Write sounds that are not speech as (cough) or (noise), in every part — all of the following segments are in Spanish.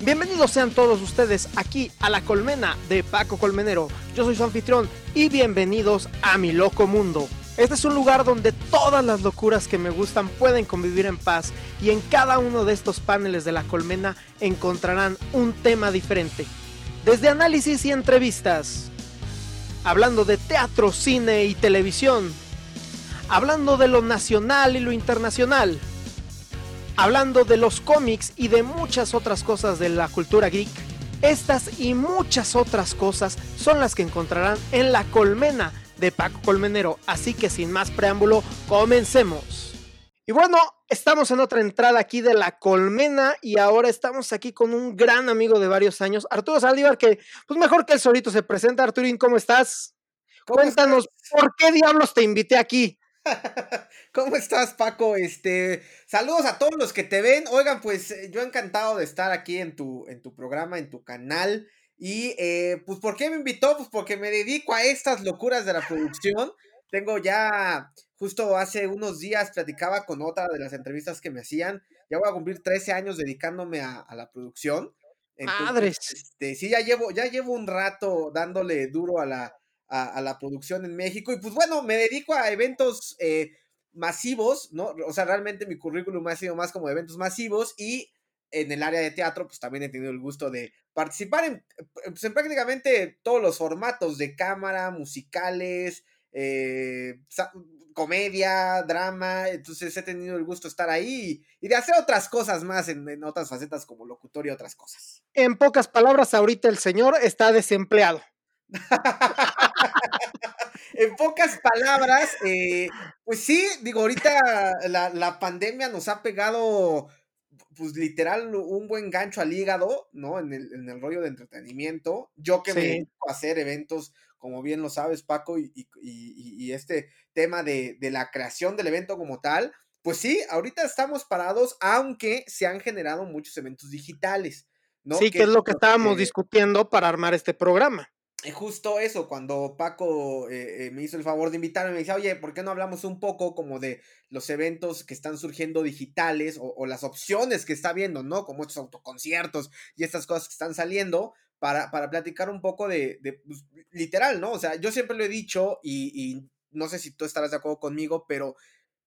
Bienvenidos sean todos ustedes aquí a la colmena de Paco Colmenero. Yo soy su anfitrión y bienvenidos a mi loco mundo. Este es un lugar donde todas las locuras que me gustan pueden convivir en paz y en cada uno de estos paneles de la colmena encontrarán un tema diferente. Desde análisis y entrevistas, hablando de teatro, cine y televisión, hablando de lo nacional y lo internacional, hablando de los cómics y de muchas otras cosas de la cultura geek. Estas y muchas otras cosas son las que encontrarán en la colmena de Paco Colmenero. Así que sin más preámbulo, comencemos. Y bueno, estamos en otra entrada aquí de la colmena y ahora estamos aquí con un gran amigo de varios años, Arturo Saldívar, que pues mejor que el solito se presenta. Arturín, ¿cómo estás? Cuéntanos, ¿por qué diablos te invité aquí? (laughs) ¿Cómo estás, Paco? Este, saludos a todos los que te ven. Oigan, pues eh, yo encantado de estar aquí en tu, en tu programa, en tu canal. Y eh, pues, ¿por qué me invitó? Pues porque me dedico a estas locuras de la producción. Tengo ya, justo hace unos días platicaba con otra de las entrevistas que me hacían. Ya voy a cumplir 13 años dedicándome a, la producción. Madres. Este, sí, ya llevo, ya llevo un rato dándole duro a la, a, la producción en México. Y pues bueno, me dedico a eventos eh, masivos, ¿no? O sea, realmente mi currículum ha sido más como eventos masivos y en el área de teatro, pues también he tenido el gusto de participar en, pues, prácticamente todos los formatos de cámara, musicales, eh, comedia, drama, entonces he tenido el gusto de estar ahí y de hacer otras cosas más en, en otras facetas como locutorio y otras cosas. En pocas palabras, ahorita el señor está desempleado. (laughs) en pocas palabras, eh, pues sí, digo, ahorita la, pandemia nos ha pegado, pues literal, un buen gancho al hígado, ¿no? En el, en el rollo de entretenimiento. Yo que me dedico a hacer eventos, como bien lo sabes, Paco, y, y, este tema de, de la creación del evento como tal, pues sí, ahorita estamos parados, aunque se han generado muchos eventos digitales. ¿no? Sí, que, es lo que estábamos discutiendo para armar este programa justo eso, cuando Paco eh, eh, me hizo el favor de invitarme, me dice, oye, ¿por qué no hablamos un poco como de los eventos que están surgiendo digitales o, las opciones que está viendo, ¿no? Como estos autoconciertos y estas cosas que están saliendo para, para platicar un poco de, pues, literal, ¿no? O sea, yo siempre lo he dicho y, no sé si tú estarás de acuerdo conmigo, pero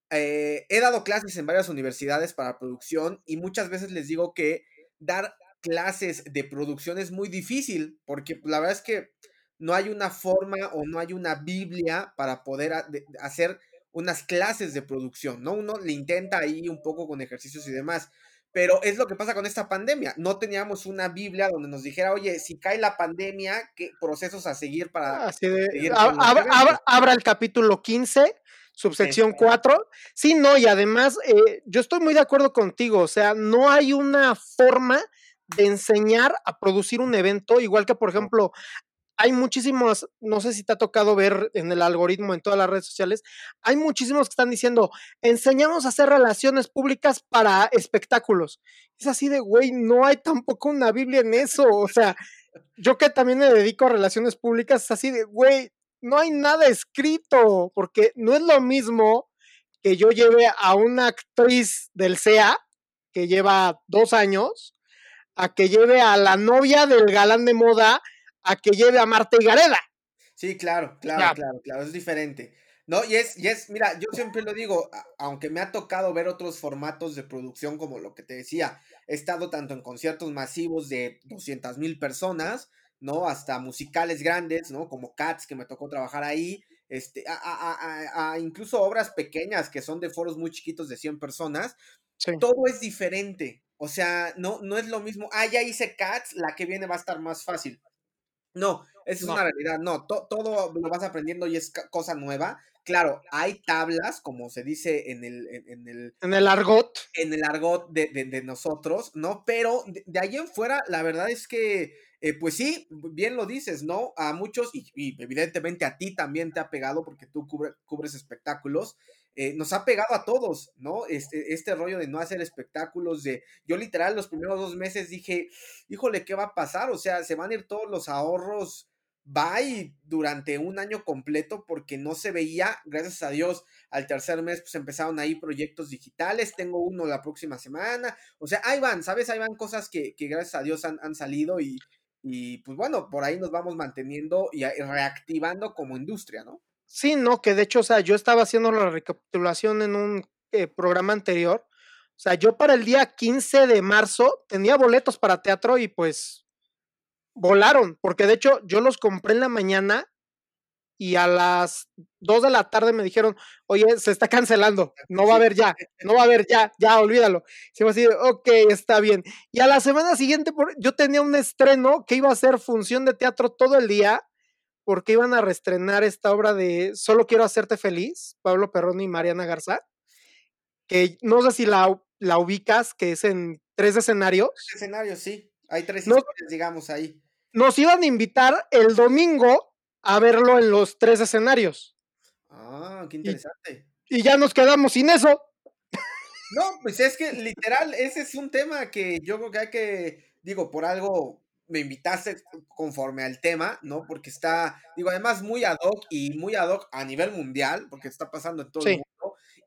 eh, he dado clases en varias universidades para producción y muchas veces les digo que dar clases de producción es muy difícil, porque la verdad es que no hay una forma o no hay una Biblia para poder hacer unas clases de producción, ¿no? Uno le intenta ahí un poco con ejercicios y demás, pero es lo que pasa con esta pandemia. No teníamos una Biblia donde nos dijera, oye, si cae la pandemia, ¿qué procesos a seguir para... Ah, abra, el capítulo 15, subsección 4. Sí, no, y además, eh, yo estoy muy de acuerdo contigo, o sea, no hay una forma de enseñar a producir un evento, igual que por ejemplo, hay muchísimos, no sé si te ha tocado ver en el algoritmo en todas las redes sociales, hay muchísimos que están diciendo, enseñamos a hacer relaciones públicas para espectáculos. Es así de, güey, no hay tampoco una Biblia en eso. O sea, yo que también me dedico a relaciones públicas, es así de, güey, no hay nada escrito, porque no es lo mismo que yo lleve a una actriz del CEA, que lleva dos años, a que lleve a la novia del galán de moda, a que lleve a Marta y Gareda. Sí, claro, claro, claro, claro, es diferente. No, y es, y es, mira, yo siempre lo digo, aunque me ha tocado ver otros formatos de producción como lo que te decía, he estado tanto en conciertos masivos de 200 mil personas, ¿no? Hasta musicales grandes, ¿no? Como Cats, que me tocó trabajar ahí, este, a, incluso obras pequeñas que son de foros muy chiquitos de 100 personas. Todo es diferente, o sea, no, no es lo mismo. Ah, ya hice Cats, la que viene va a estar más fácil. No, esa es una realidad. No, todo lo vas aprendiendo y es cosa nueva. Claro, hay tablas, como se dice en el... En, el, en el argot. En el argot de, nosotros, ¿no? Pero de, ahí en fuera, la verdad es que, eh, pues sí, bien lo dices, ¿no? A muchos, y, evidentemente a ti también te ha pegado porque tú cubres espectáculos. Eh, nos ha pegado a todos, ¿no? Este, este rollo de no hacer espectáculos, de yo literal los primeros dos meses dije, híjole, ¿qué va a pasar? O sea, se van a ir todos los ahorros bye durante un año completo porque no se veía, gracias a Dios, al tercer mes pues empezaron ahí proyectos digitales, tengo uno la próxima semana, o sea, ahí van, ¿sabes? Ahí van cosas que, gracias a Dios han, han salido y, y, pues bueno, por ahí nos vamos manteniendo y reactivando como industria, ¿no? Sí, no, que de hecho, o sea, yo estaba haciendo la recapitulación en un eh, programa anterior, o sea, yo para el día 15 de marzo tenía boletos para teatro y pues volaron, porque de hecho yo los compré en la mañana y a las 2 de la tarde me dijeron, oye, se está cancelando, (laughs) no va a haber ya, no va a haber ya, ya, olvídalo. Se va a decir, ok, está bien. Y a la semana siguiente yo tenía un estreno que iba a ser función de teatro todo el día, porque iban a reestrenar esta obra de Solo quiero hacerte feliz, Pablo Perroni y Mariana Garza, que no sé si la, la ubicas, que es en tres escenarios. Tres escenarios, sí. Hay tres historias, digamos, ahí. Nos iban a invitar el domingo a verlo en los tres escenarios. Ah, qué interesante. Y, ya nos quedamos sin eso. No, pues es que literal, ese es un tema que yo creo que hay que, digo, por algo me invitaste conforme al tema, ¿no? Porque está, digo, además muy ad hoc y muy ad hoc a nivel mundial, porque está pasando en todo el mundo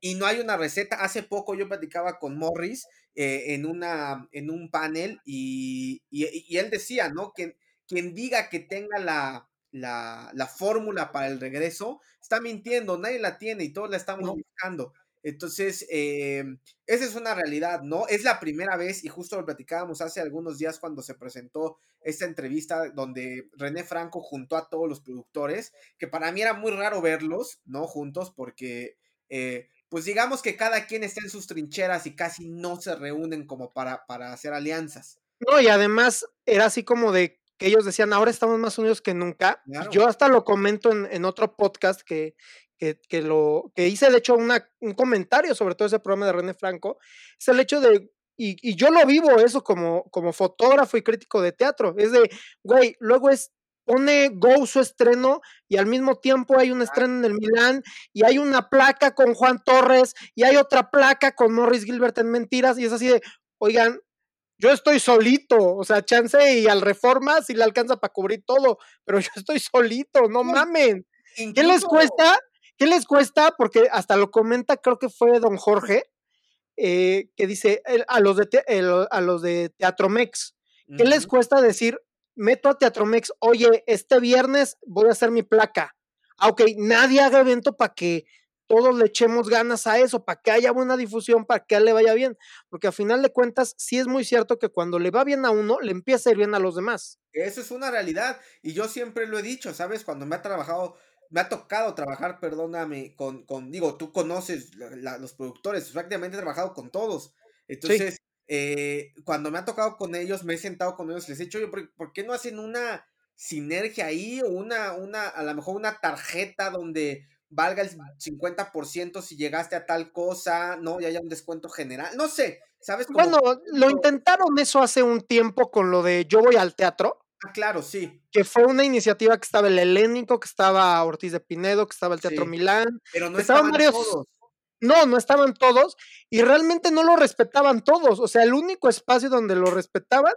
y no hay una receta. Hace poco yo platicaba con Morris eh, en, una, en un panel y, él decía, ¿no? Que quien diga que tenga la, la, fórmula para el regreso está mintiendo, nadie la tiene y todos la estamos buscando. Entonces, eh, esa es una realidad, ¿no? Es la primera vez, y justo lo platicábamos hace algunos días cuando se presentó esta entrevista donde René Franco juntó a todos los productores, que para mí era muy raro verlos, ¿no? Juntos, porque eh, pues digamos que cada quien está en sus trincheras y casi no se reúnen como para, para hacer alianzas. No, y además era así como de que ellos decían, ahora estamos más unidos que nunca. Yo hasta lo comento en, otro podcast que, que, lo, que hice, de hecho, una, un comentario sobre todo ese programa de René Franco, es el hecho de, y, y, yo lo vivo eso como, como fotógrafo y crítico de teatro, es de, güey, luego es pone Go su estreno y al mismo tiempo hay un estreno en el Milán y hay una placa con Juan Torres y hay otra placa con Morris Gilbert en Mentiras y es así de, oigan, yo estoy solito, o sea, chance y al Reforma si le alcanza para cubrir todo, pero yo estoy solito, no mamen. ¿Qué les cuesta? ¿Qué les cuesta? Porque hasta lo comenta, creo que fue don Jorge, eh, que dice a, los de a los de Teatro Mex, ¿qué les cuesta decir, meto a Teatromex, oye, este viernes voy a hacer mi placa. Ah, ok, nadie haga evento para que todos le echemos ganas a eso, para que haya buena difusión, para que a él le vaya bien. Porque a final de cuentas, sí es muy cierto que cuando le va bien a uno, le empieza a ir bien a los demás. Eso es una realidad. Y yo siempre lo he dicho, ¿sabes? Cuando me ha trabajado, me ha tocado trabajar, perdóname, con, con digo, tú conoces los productores, prácticamente he trabajado con todos. Entonces, eh, cuando me ha tocado con ellos, me he sentado con ellos, les he dicho, oye, ¿por, qué no hacen una sinergia ahí o una, una, a lo mejor una tarjeta donde valga el 50% si llegaste a tal cosa, ¿no? Y haya un descuento general, no sé, ¿sabes? bueno, lo intentaron eso hace un tiempo con lo de Yo voy al teatro. Ah, claro, sí. Que fue una iniciativa que estaba el Helénico, que estaba Ortiz de Pinedo, que estaba el Teatro Milán. Pero no estaban, varios, todos. No, no estaban todos y realmente no lo respetaban todos. O sea, el único espacio donde lo respetaban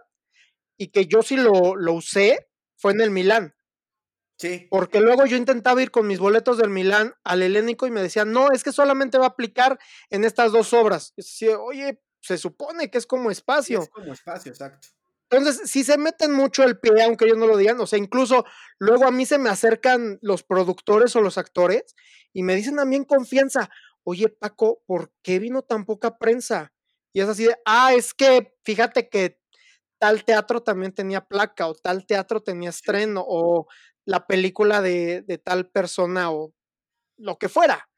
y que yo sí lo, lo usé fue en el Milán. Sí. Porque luego yo intentaba ir con mis boletos del Milán al helénico y me decían, no, es que solamente va a aplicar en estas dos obras. Y oye, se supone que es como espacio. es como espacio, exacto. Entonces, si se meten mucho el pie, aunque ellos no lo digan, o sea, incluso luego a mí se me acercan los productores o los actores y me dicen a mí en confianza, oye Paco, ¿por qué vino tan poca prensa? Y es así de, ah, es que fíjate que tal teatro también tenía placa o tal teatro tenía estreno o la película de, de tal persona o lo que fuera.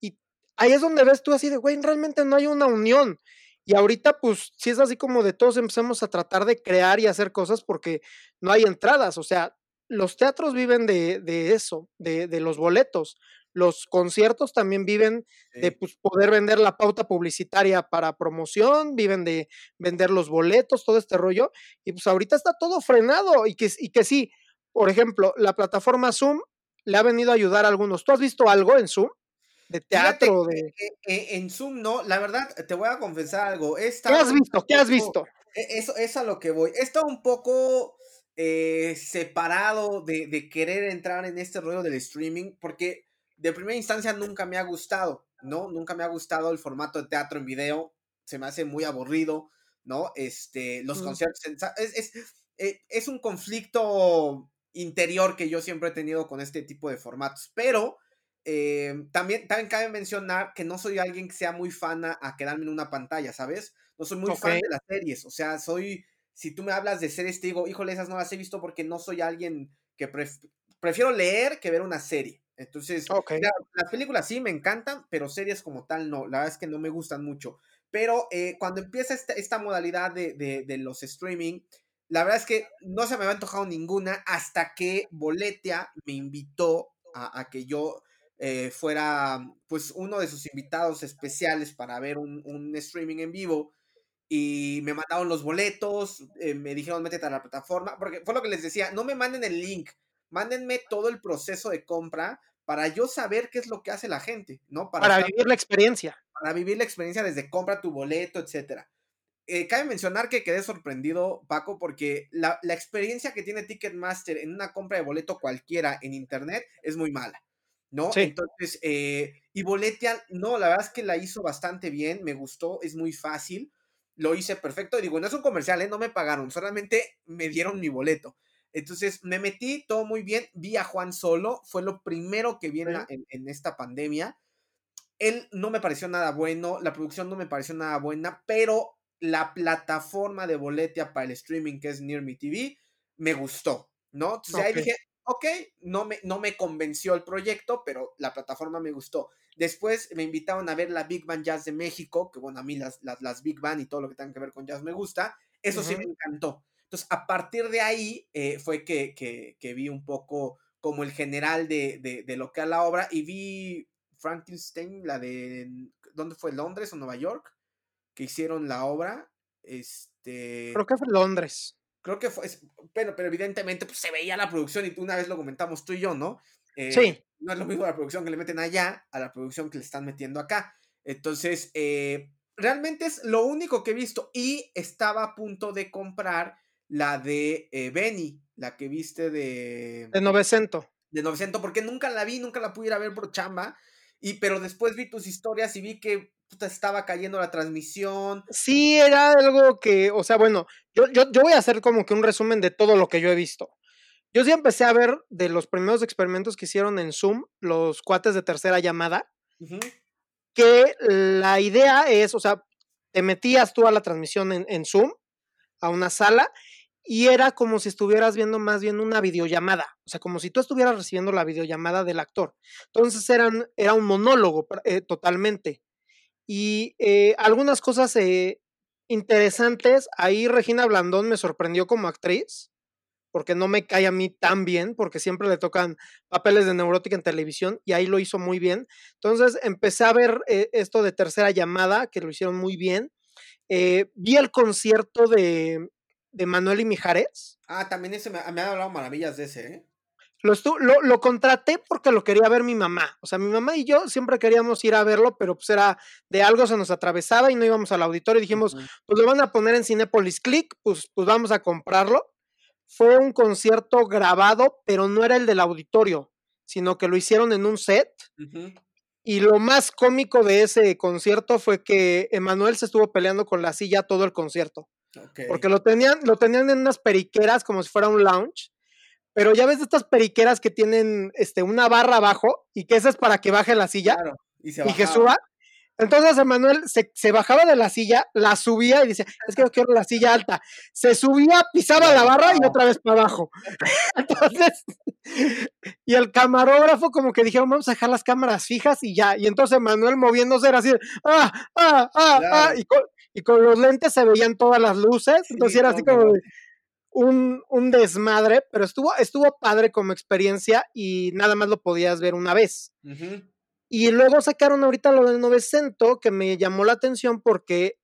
Y ahí es donde ves tú así de, güey, realmente no hay una unión. Y ahorita, pues, si es así como de todos empezamos a tratar de crear y hacer cosas porque no hay entradas. O sea, los teatros viven de, de eso, de, de, los boletos los conciertos también viven de pues, poder vender la pauta publicitaria para promoción, viven de vender los boletos, todo este rollo, y pues ahorita está todo frenado y que, y que sí, por ejemplo, la plataforma Zoom le ha venido a ayudar a algunos. ¿Tú has visto algo en Zoom? De teatro, de... en Zoom no, la verdad, te voy a confesar algo. ¿Qué has visto? ¿Qué has visto? E, eso es a lo que voy. Está un poco eh, separado de, de, querer entrar en este rollo del streaming, porque de primera instancia nunca me ha gustado, ¿no? Nunca me ha gustado el formato de teatro en video, se me hace muy aburrido, ¿no? Este, los conciertos, es, es, eh, es, un conflicto interior que yo siempre he tenido con este tipo de formatos, pero eh, también, también cabe mencionar que no soy alguien que sea muy fan a, quedarme en una pantalla, ¿sabes? No soy muy fan de las series, o sea, soy, si tú me hablas de series, te digo, híjole, esas no las he visto porque no soy alguien que prefiero leer que ver una serie. Entonces, las películas sí me encantan, pero series como tal no, la verdad es que no me gustan mucho. Pero eh, cuando empieza esta, esta modalidad de, de, de, los streaming, la verdad es que no se me había antojado ninguna hasta que Boletia me invitó a, a que yo eh, fuera pues uno de sus invitados especiales para ver un, un streaming en vivo y me mandaron los boletos, eh, me dijeron métete a la plataforma, porque fue lo que les decía, no me manden el link, mándenme todo el proceso de compra para yo saber qué es lo que hace la gente, ¿no? Para, vivir la experiencia. Para vivir la experiencia desde compra tu boleto, etcétera. Eh, cabe mencionar que quedé sorprendido, Paco, porque la, la experiencia que tiene Ticketmaster en una compra de boleto cualquiera en internet es muy mala. ¿no? Entonces, eh, y Boletia, no, la verdad es que la hizo bastante bien, me gustó, es muy fácil, lo hice perfecto, y digo, no es un comercial, ¿eh? no me pagaron, solamente me dieron mi boleto. Entonces me metí todo muy bien, vi a Juan solo, fue lo primero que vi en, esta pandemia. Él no me pareció nada bueno, la producción no me pareció nada buena, pero la plataforma de Boletia para el streaming que es Near Me TV me gustó, ¿no? Entonces ahí dije, ok, no me, no me convenció el proyecto, pero la plataforma me gustó. Después me invitaron a ver la Big Band Jazz de México, que bueno, a mí las, las, Big Band y todo lo que tenga que ver con jazz me gusta. Eso sí me encantó. Entonces, a partir de ahí eh, fue que, que, vi un poco como el general de, de, de, lo que era la obra y vi Frankenstein, la de, ¿dónde fue? ¿Londres o Nueva York? Que hicieron la obra. Este... Creo que fue Londres creo que fue, pero, pero evidentemente pues, se veía la producción y una vez lo comentamos tú y yo, ¿no? Eh, sí. No es lo mismo la producción que le meten allá a la producción que le están metiendo acá. Entonces, eh, realmente es lo único que he visto y estaba a punto de comprar la de eh, Benny, la que viste de... De 900. De 900, porque nunca la vi, nunca la pude ir a ver por chamba, y, pero después vi tus historias y vi que estaba cayendo la transmisión. Sí, era algo que, o sea, bueno, yo, yo, yo, voy a hacer como que un resumen de todo lo que yo he visto. Yo sí empecé a ver de los primeros experimentos que hicieron en Zoom, los cuates de tercera llamada, que la idea es, o sea, te metías tú a la transmisión en, en Zoom, a una sala, y era como si estuvieras viendo más bien una videollamada, o sea, como si tú estuvieras recibiendo la videollamada del actor. Entonces era un monólogo eh, totalmente y eh, algunas cosas eh, interesantes. Ahí Regina Blandón me sorprendió como actriz, porque no me cae a mí tan bien, porque siempre le tocan papeles de neurótica en televisión y ahí lo hizo muy bien. Entonces empecé a ver esto de tercera llamada, que lo hicieron muy bien. vi el concierto de, de, Manuel y Mijares. Ah, también ese me, me ha hablado maravillas de ese, ¿eh? Lo, lo, lo, contraté porque lo quería ver mi mamá. O sea, mi mamá y yo siempre queríamos ir a verlo, pero pues era de algo se nos atravesaba y no íbamos al auditorio. Y dijimos, pues lo van a poner en Cinepolis Click, pues, pues vamos a comprarlo. Fue un concierto grabado, pero no era el del auditorio, sino que lo hicieron en un set. Y lo más cómico de ese concierto fue que Emanuel se estuvo peleando con la silla todo el concierto. Porque lo tenían, lo tenían en unas periqueras como si fuera un lounge pero ya ves estas periqueras que tienen este, una barra abajo y que esa es para que baje la silla y, que suba. Entonces Emanuel se, se, bajaba de la silla, la subía y dice, es que yo quiero la silla alta. Se subía, pisaba la barra y otra vez para abajo. (laughs) Entonces, y el camarógrafo como que dijeron, vamos a dejar las cámaras fijas y ya. Y entonces Emanuel moviéndose era así, ah, ah, ah, ah, y y con los lentes se veían todas las luces. Entonces era así como, un, un, desmadre, pero estuvo, estuvo padre como experiencia y nada más lo podías ver una vez. Y luego sacaron ahorita lo del Novecento, que me llamó la atención porque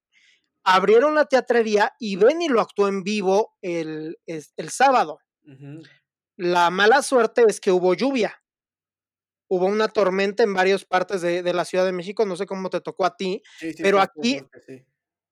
abrieron la teatrería y Benny lo actuó en vivo el, el, sábado. La mala suerte es que hubo lluvia. Hubo una tormenta en varias partes de, de, la Ciudad de México, no sé cómo te tocó a ti, pero aquí,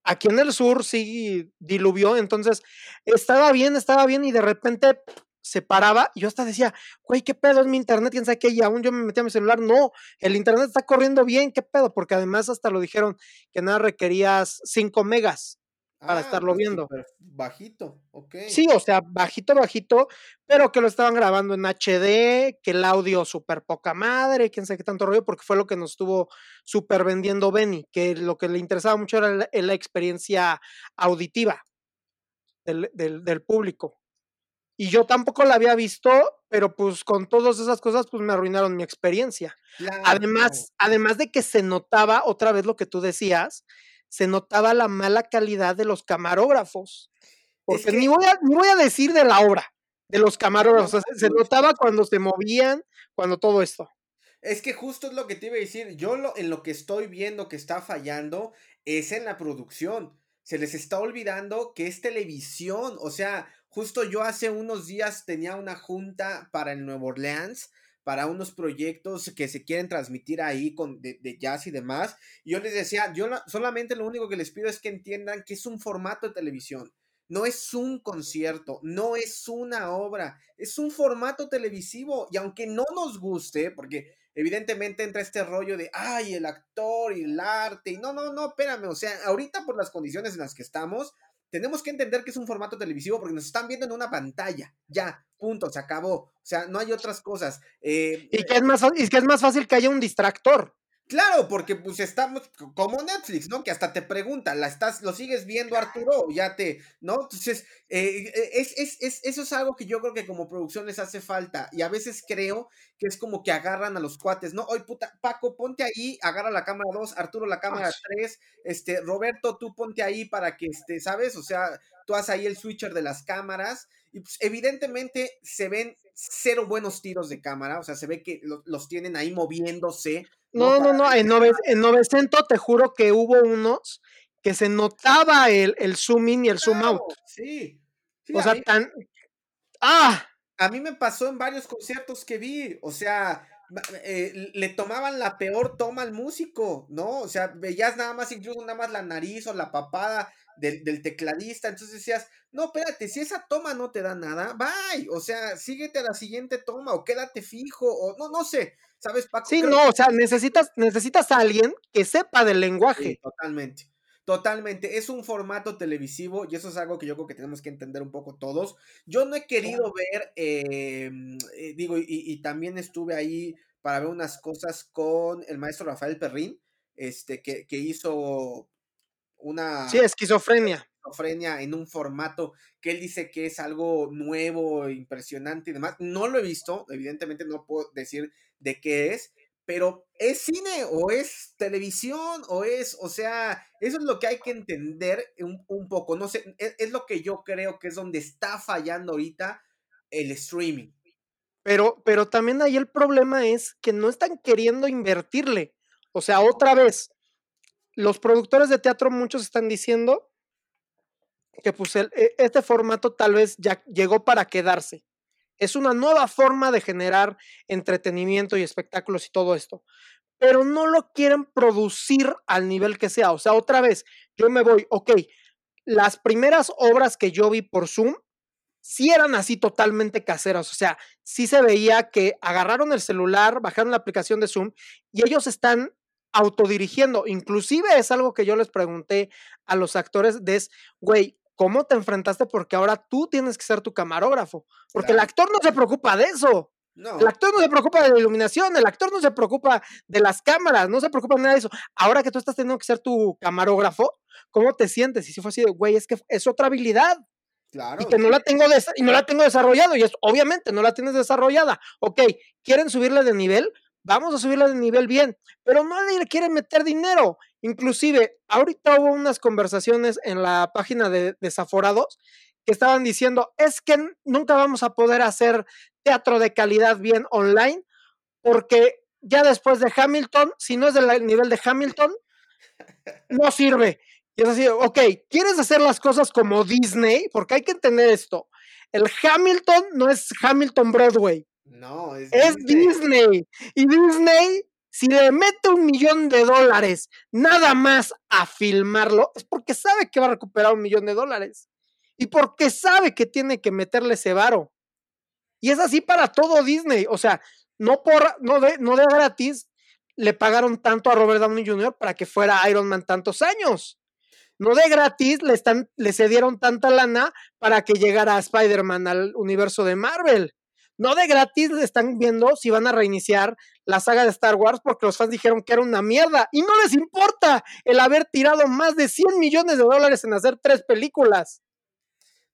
aquí en el sur sí diluvió, entonces estaba bien, estaba bien y de repente se paraba yo hasta decía, güey, ¿qué pedo es mi internet? ¿Quién sabe qué? Y aún yo me metía a mi celular. No, el internet está corriendo bien, ¿qué pedo? Porque además hasta lo dijeron que nada requerías 5 megas para Ah, estarlo pues, viendo. bajito, ok. Sí, o sea, bajito, bajito, pero que lo estaban grabando en HD, que el audio súper poca madre, quién sabe qué tanto rollo, porque fue lo que nos estuvo súper vendiendo Benny, que lo que le interesaba mucho era la, la experiencia auditiva del, del, del público. Y yo tampoco la había visto, pero pues con todas esas cosas, pues me arruinaron mi experiencia. Claro. Además, además de que se notaba, otra vez lo que tú decías, se notaba la mala calidad de los camarógrafos. Porque que- ni, voy a, ni voy a decir de la obra, de los camarógrafos. No, o sea, se notaba cuando se movían, cuando todo esto. Es que justo es lo que te iba a decir. Yo lo, en lo que estoy viendo que está fallando es en la producción. Se les está olvidando que es televisión. O sea, justo yo hace unos días tenía una junta para el Nuevo Orleans, para unos proyectos que se quieren transmitir ahí con, de, jazz y demás. Y yo les decía, yo la- solamente lo único que les pido es que entiendan que es un formato de televisión. No es un concierto, no es una obra, es un formato televisivo. Y aunque no nos guste, porque evidentemente entra este rollo de, ay, el actor y el arte. Y no, no, no, espérame. O sea, ahorita por las condiciones en las que estamos, tenemos que entender que es un formato televisivo porque nos están viendo en una pantalla. Ya, punto, se acabó. O sea, no hay otras cosas. Eh, Y que, es más, y que es más fácil que haya un distractor. Claro, porque pues estamos como Netflix, ¿no? Que hasta te pregunta, ¿la estás, lo sigues viendo Arturo? O ya te, ¿no? Entonces, eh, eh, es, es, es- eso es algo que yo creo que como producción les hace falta. Y a veces creo que es como que agarran a los cuates, ¿no? Oye, puta, Paco, ponte ahí, agarra la cámara 2, Arturo la cámara Ah, 3, este, Roberto, tú ponte ahí para que, este, ¿sabes? O sea, tú haz ahí el switcher de las cámaras. Y pues evidentemente se ven cero buenos tiros de cámara, o sea, se ve que lo- los tienen ahí moviéndose. No, no, no. En, nove- en 900 te juro que hubo unos que se notaba el, el zoom in y el zoom out. Sí. Sí, O sea, mí- tan. ¡Ah! A mí me pasó en varios conciertos que vi, o sea, eh, le tomaban la peor toma al músico, ¿no? O sea, veías nada más, incluso nada más la nariz o la papada del, del tecladista, entonces decías, no, espérate, si esa toma no te da nada, bye, o sea, síguete a la siguiente toma o quédate fijo, o no, no sé, ¿sabes, Paco? Sí, no, o sea, necesitas, necesitas a alguien que sepa del Sí, lenguaje. totalmente. Totalmente. Es un formato televisivo y eso es algo que yo creo que tenemos que entender un poco todos. Yo no he querido ver, eh, mm, eh, digo, y, y también estuve ahí para ver unas cosas con el maestro Rafael Perrín, este, que, que hizo una Sí, esquizofrenia. esquizofrenia en un formato que él dice que es algo nuevo, impresionante y demás. No lo he visto, evidentemente no puedo decir de qué es, pero ¿es cine o es televisión o es, o sea, eso es lo que hay que entender un, un poco, no sé, es, es, lo que yo creo que es donde está fallando ahorita el streaming. Pero, pero también ahí el problema es que no están queriendo invertirle. O sea, otra vez, los productores de teatro muchos están diciendo que pues el, este formato tal vez ya llegó para quedarse. Es una nueva forma de generar entretenimiento y espectáculos y todo esto. Pero no lo quieren producir al nivel que sea. O sea, otra vez, yo me voy, ok, las primeras obras que yo vi por Zoom, sí eran así totalmente caseras. O sea, sí se veía que agarraron el celular, bajaron la aplicación de Zoom y ellos están autodirigiendo. Inclusive es algo que yo les pregunté a los actores de, es, güey, ¿cómo te enfrentaste? Porque ahora tú tienes que ser tu camarógrafo. Porque claro. el actor no se preocupa de eso. No. El actor no se preocupa de la iluminación, el actor no se preocupa de las cámaras, no se preocupa de nada de eso. Ahora que tú estás teniendo que ser tu camarógrafo, ¿cómo te sientes? Y si fue así de, güey, es que es otra habilidad. Claro. Y que no la tengo y no la tengo desarrollado. Y es obviamente no la tienes desarrollada. Ok, quieren subirle de nivel, vamos a subirle de nivel bien, pero no le quieren meter dinero. Inclusive, ahorita hubo unas conversaciones en la página de Desaforados que estaban diciendo, es que nunca vamos a poder hacer teatro de calidad bien online, porque ya después de Hamilton, si no es del nivel de Hamilton, no sirve. Y es así, ok, ¿quieres hacer las cosas como Disney? Porque hay que entender esto. El Hamilton no es Hamilton Broadway. No, es, es Disney. Disney. Y Disney si le mete un millón de dólares nada más a filmarlo, es porque sabe que va a recuperar un millón de dólares. Y porque sabe que tiene que meterle ese varo. Y es así para todo Disney. O sea, no por, no de, no de gratis le pagaron tanto a Robert Downey Jr. para que fuera Iron Man tantos años. No de gratis le, están, le cedieron tanta lana para que llegara Spider-Man al universo de Marvel. No de gratis le están viendo si van a reiniciar la saga de Star Wars porque los fans dijeron que era una mierda y no les importa el haber tirado más de 100 millones de dólares en hacer tres películas.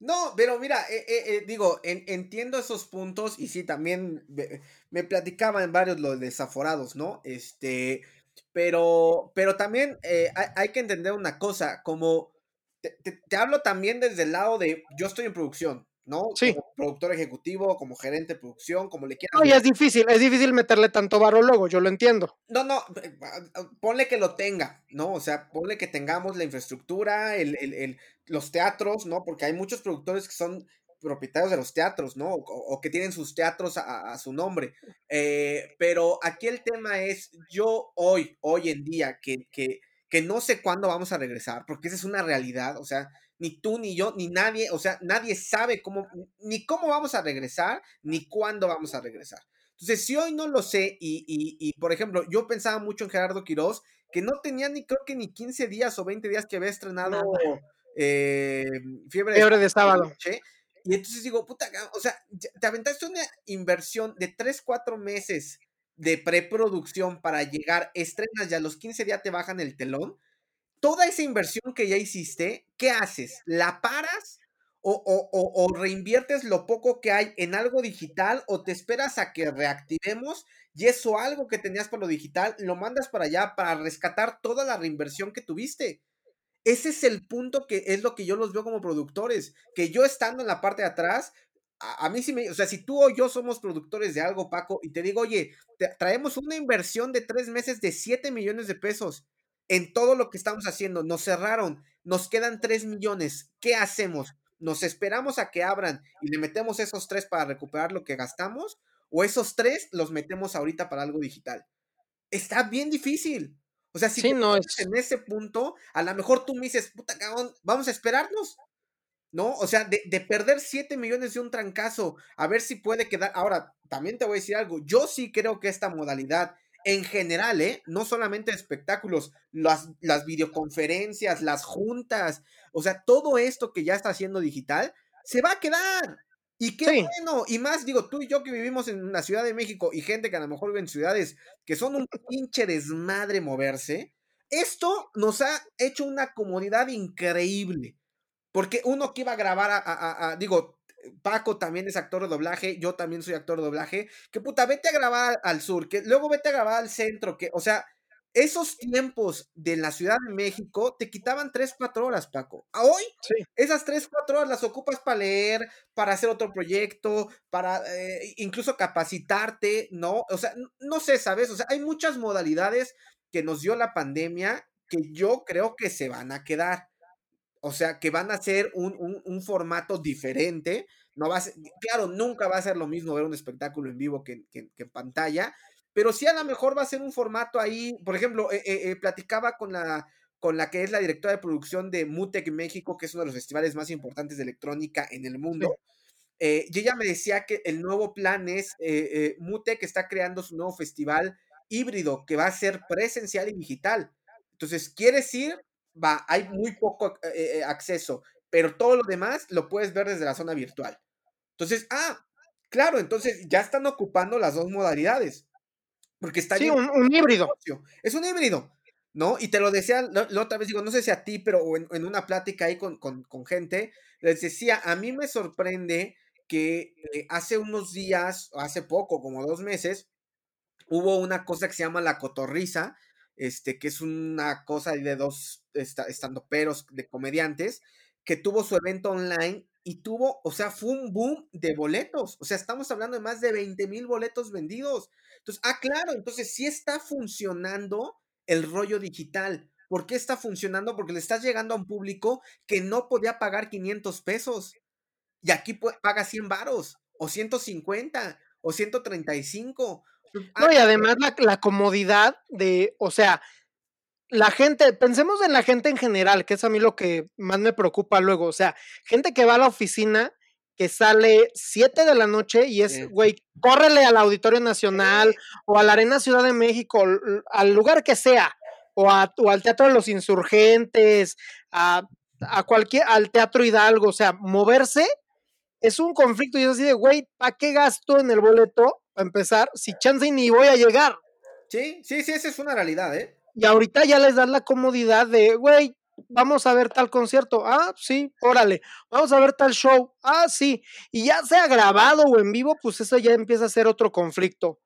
No, pero mira, eh, eh, eh, digo, entiendo esos puntos y sí, también me, platicaban varios los desaforados, ¿no? Este, pero, pero también hay, que entender una cosa, como te, hablo también desde el lado de yo estoy en producción, ¿no? Sí. Como productor ejecutivo, como gerente de producción, como le quieras. No, y es difícil, es difícil meterle tanto varo luego, yo lo entiendo. No, no, ponle que lo tenga, ¿no? O sea, ponle que tengamos la infraestructura, el, el, los teatros, ¿no? Porque hay muchos productores que son propietarios de los teatros, ¿no? O, que tienen sus teatros a, su nombre. Eh, pero aquí el tema es, yo hoy, hoy en día, que, que, que no sé cuándo vamos a regresar, porque esa es una realidad, o sea, ni tú, ni yo, ni nadie, o sea, nadie sabe cómo, ni cómo vamos a regresar, ni cuándo vamos a regresar. Entonces, si hoy no lo sé, y, y, por ejemplo, yo pensaba mucho en Gerardo Quiroz, que no tenía ni creo que ni 15 días o 20 días que había estrenado eh, Fiebre, Fiebre, de, sábado. y entonces digo, puta, o sea, te aventaste una inversión de 3, 4 meses de preproducción para llegar, estrenas ya los 15 días te bajan el telón toda esa inversión que ya hiciste, ¿qué haces? ¿La paras o, reinviertes lo poco que hay en algo digital o te esperas a que reactivemos y eso algo que tenías para lo digital lo mandas para allá para rescatar toda la reinversión que tuviste? Ese es el punto que es lo que yo los veo como productores, que yo estando en la parte de atrás, a, mí sí me, o sea, si tú o yo somos productores de algo, Paco, y te digo, oye, traemos una inversión de tres meses de 7 millones de pesos en todo lo que estamos haciendo. Nos cerraron, nos quedan 3 millones. ¿Qué hacemos? ¿Nos esperamos a que abran y le metemos esos 3 para recuperar lo que gastamos? ¿O esos 3 los metemos ahorita para algo digital? Está bien difícil. O sea, si no es... en ese punto, a lo mejor tú me dices, puta cabrón, vamos a esperarnos. ¿No? O sea, de, de, perder 7 millones de un trancazo, a ver si puede quedar. Ahora, también te voy a decir algo. Yo sí creo que esta modalidad en general, ¿eh? No solamente espectáculos, las, las videoconferencias, las juntas, o sea, todo esto que ya está haciendo digital, se va a quedar. Y qué bueno, y más, digo, tú y yo que vivimos en la Ciudad de México y gente que a lo mejor vive en ciudades que son un pinche desmadre moverse, esto nos ha hecho una comodidad increíble. Porque uno que iba a grabar a digo, Paco también es actor de doblaje, yo también soy actor de doblaje, que puta, vete a grabar al sur, que luego vete a grabar al centro, que, o sea, esos tiempos de la Ciudad de México te quitaban 3, 4 horas, Paco. A hoy, esas 3, 4 horas las ocupas para leer, para hacer otro proyecto, para eh, incluso capacitarte, ¿no? O sea, no sé, ¿sabes? O sea, hay muchas modalidades que nos dio la pandemia que yo creo que se van a quedar. O sea, que van a ser un, formato diferente. No va a ser, claro, nunca va a ser lo mismo ver un espectáculo en vivo que, en pantalla, pero sí a lo mejor va a ser un formato ahí. Por ejemplo, eh, eh, eh, platicaba con la, con la que es la directora de producción de Mutec México, que es uno de los festivales más importantes de electrónica en el mundo. y ella me decía que el nuevo plan es, Mutec está creando su nuevo festival híbrido que va a ser presencial y digital. Entonces, ¿quieres ir? Va, hay muy poco eh, eh, acceso, pero todo lo demás lo puedes ver desde la zona virtual. Entonces, ah, claro, entonces ya están ocupando las dos modalidades. Porque está sí, un, híbrido. Es un híbrido, ¿no? Y te lo decía la, otra vez, digo, no sé si a ti, pero en, una plática ahí con, gente, les decía, a mí me sorprende que eh, hace unos días, hace poco, como dos meses, hubo una cosa que se llama la cotorriza, este, que es una cosa de dos estando peros de comediantes, que tuvo su evento online y tuvo, o sea, fue un boom de boletos. O sea, estamos hablando de más de 20 mil boletos vendidos. Entonces, ah, claro, entonces sí está funcionando el rollo digital. ¿Por qué está funcionando? Porque le estás llegando a un público que no podía pagar 500 pesos. Y aquí paga 100 varos, o 150, o 135. No, y además la, la comodidad de, o sea, la gente, pensemos en la gente en general, que es a mí lo que más me preocupa luego. O sea, gente que va a la oficina, que sale 7 de la noche y es, güey, córrele al Auditorio Nacional o a la Arena Ciudad de México, al lugar que sea, o, al Teatro de los Insurgentes, a, a, cualquier, al Teatro Hidalgo, o sea, moverse es un conflicto y es así de, güey, ¿para qué gasto en el boleto para empezar si chance ni voy a llegar? Sí, sí, sí, esa es una realidad, ¿eh? Y ahorita ya les das la comodidad de, güey, vamos a ver tal concierto. Ah, sí, órale. Vamos a ver tal show. Ah, sí. Y ya sea grabado o en vivo, pues eso ya empieza a ser otro conflicto.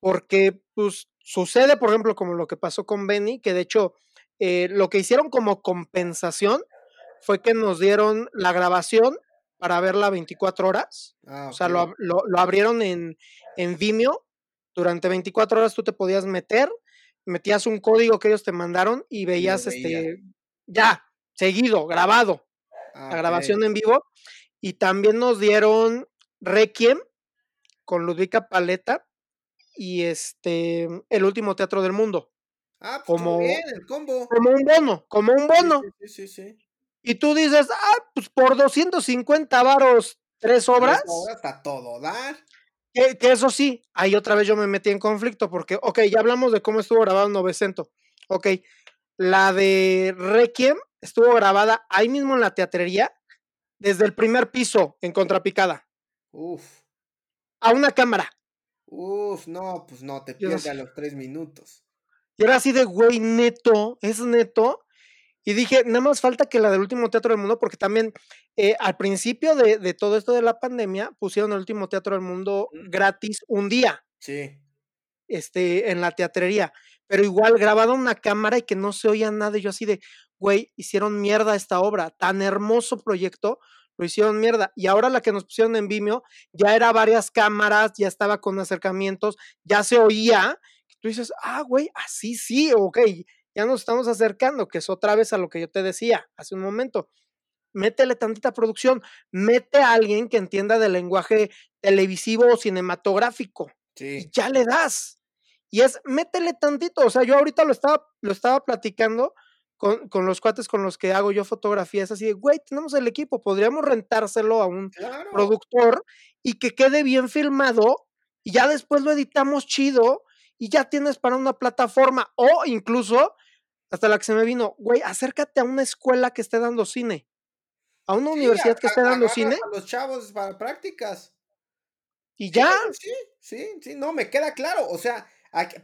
Porque, pues, sucede, por ejemplo, como lo que pasó con Benny, que de hecho, eh, lo que hicieron como compensación fue que nos dieron la grabación para verla 24 horas. Ah, o sea, lo, abrieron en, en Vimeo. Durante 24 horas tú te podías meter metías un código que ellos te mandaron y veías este ya, seguido, grabado. la ah, grabación en vivo. Y también nos dieron Requiem con Ludwika Paleta y este el último teatro del mundo. Ah, pues como, bien, el combo. como un bono, como un bono. Sí, sí, sí, y tú dices, ah, pues por 250 varos, tres obras. Tres obras a todo dar. Que, eso sí, ahí otra vez yo me metí en conflicto porque, ok, ya hablamos de cómo estuvo grabado Novecento. Ok, la de Requiem estuvo grabada ahí mismo en la teatrería, desde el primer piso, en contrapicada. Uf. A una cámara. Uf, no, pues no, te pierdes a los tres minutos. Y era así de, güey, neto, es neto. Y dije, nada más falta que la del último teatro del mundo, porque también eh, al principio de, de, todo esto de la pandemia pusieron el último teatro del mundo gratis un día. Sí. Este, en la teatrería. Pero igual grabado una cámara y que no se oía nada. Y yo así de, güey, hicieron mierda esta obra. Tan hermoso proyecto, lo hicieron mierda. Y ahora la que nos pusieron en Vimeo, ya era varias cámaras, ya estaba con acercamientos, ya se oía. Tú dices, ah, güey, así sí, ok, ya nos estamos acercando, que es otra vez a lo que yo te decía hace un momento. Métele tantita producción, mete a alguien que entienda del lenguaje televisivo o cinematográfico. Sí. Y ya le das. Y es, métele tantito. O sea, yo ahorita lo estaba, lo estaba platicando con, con, los cuates con los que hago yo fotografías, así de, güey, tenemos el equipo, podríamos rentárselo a un productor y que quede bien filmado y ya después lo editamos chido y ya tienes para una plataforma o incluso hasta la que se me vino, güey, acércate a una escuela que esté dando cine. A una universidad que esté dando cine. A los chavos para prácticas. Y ya. Sí, sí, sí, no, me queda claro. O sea,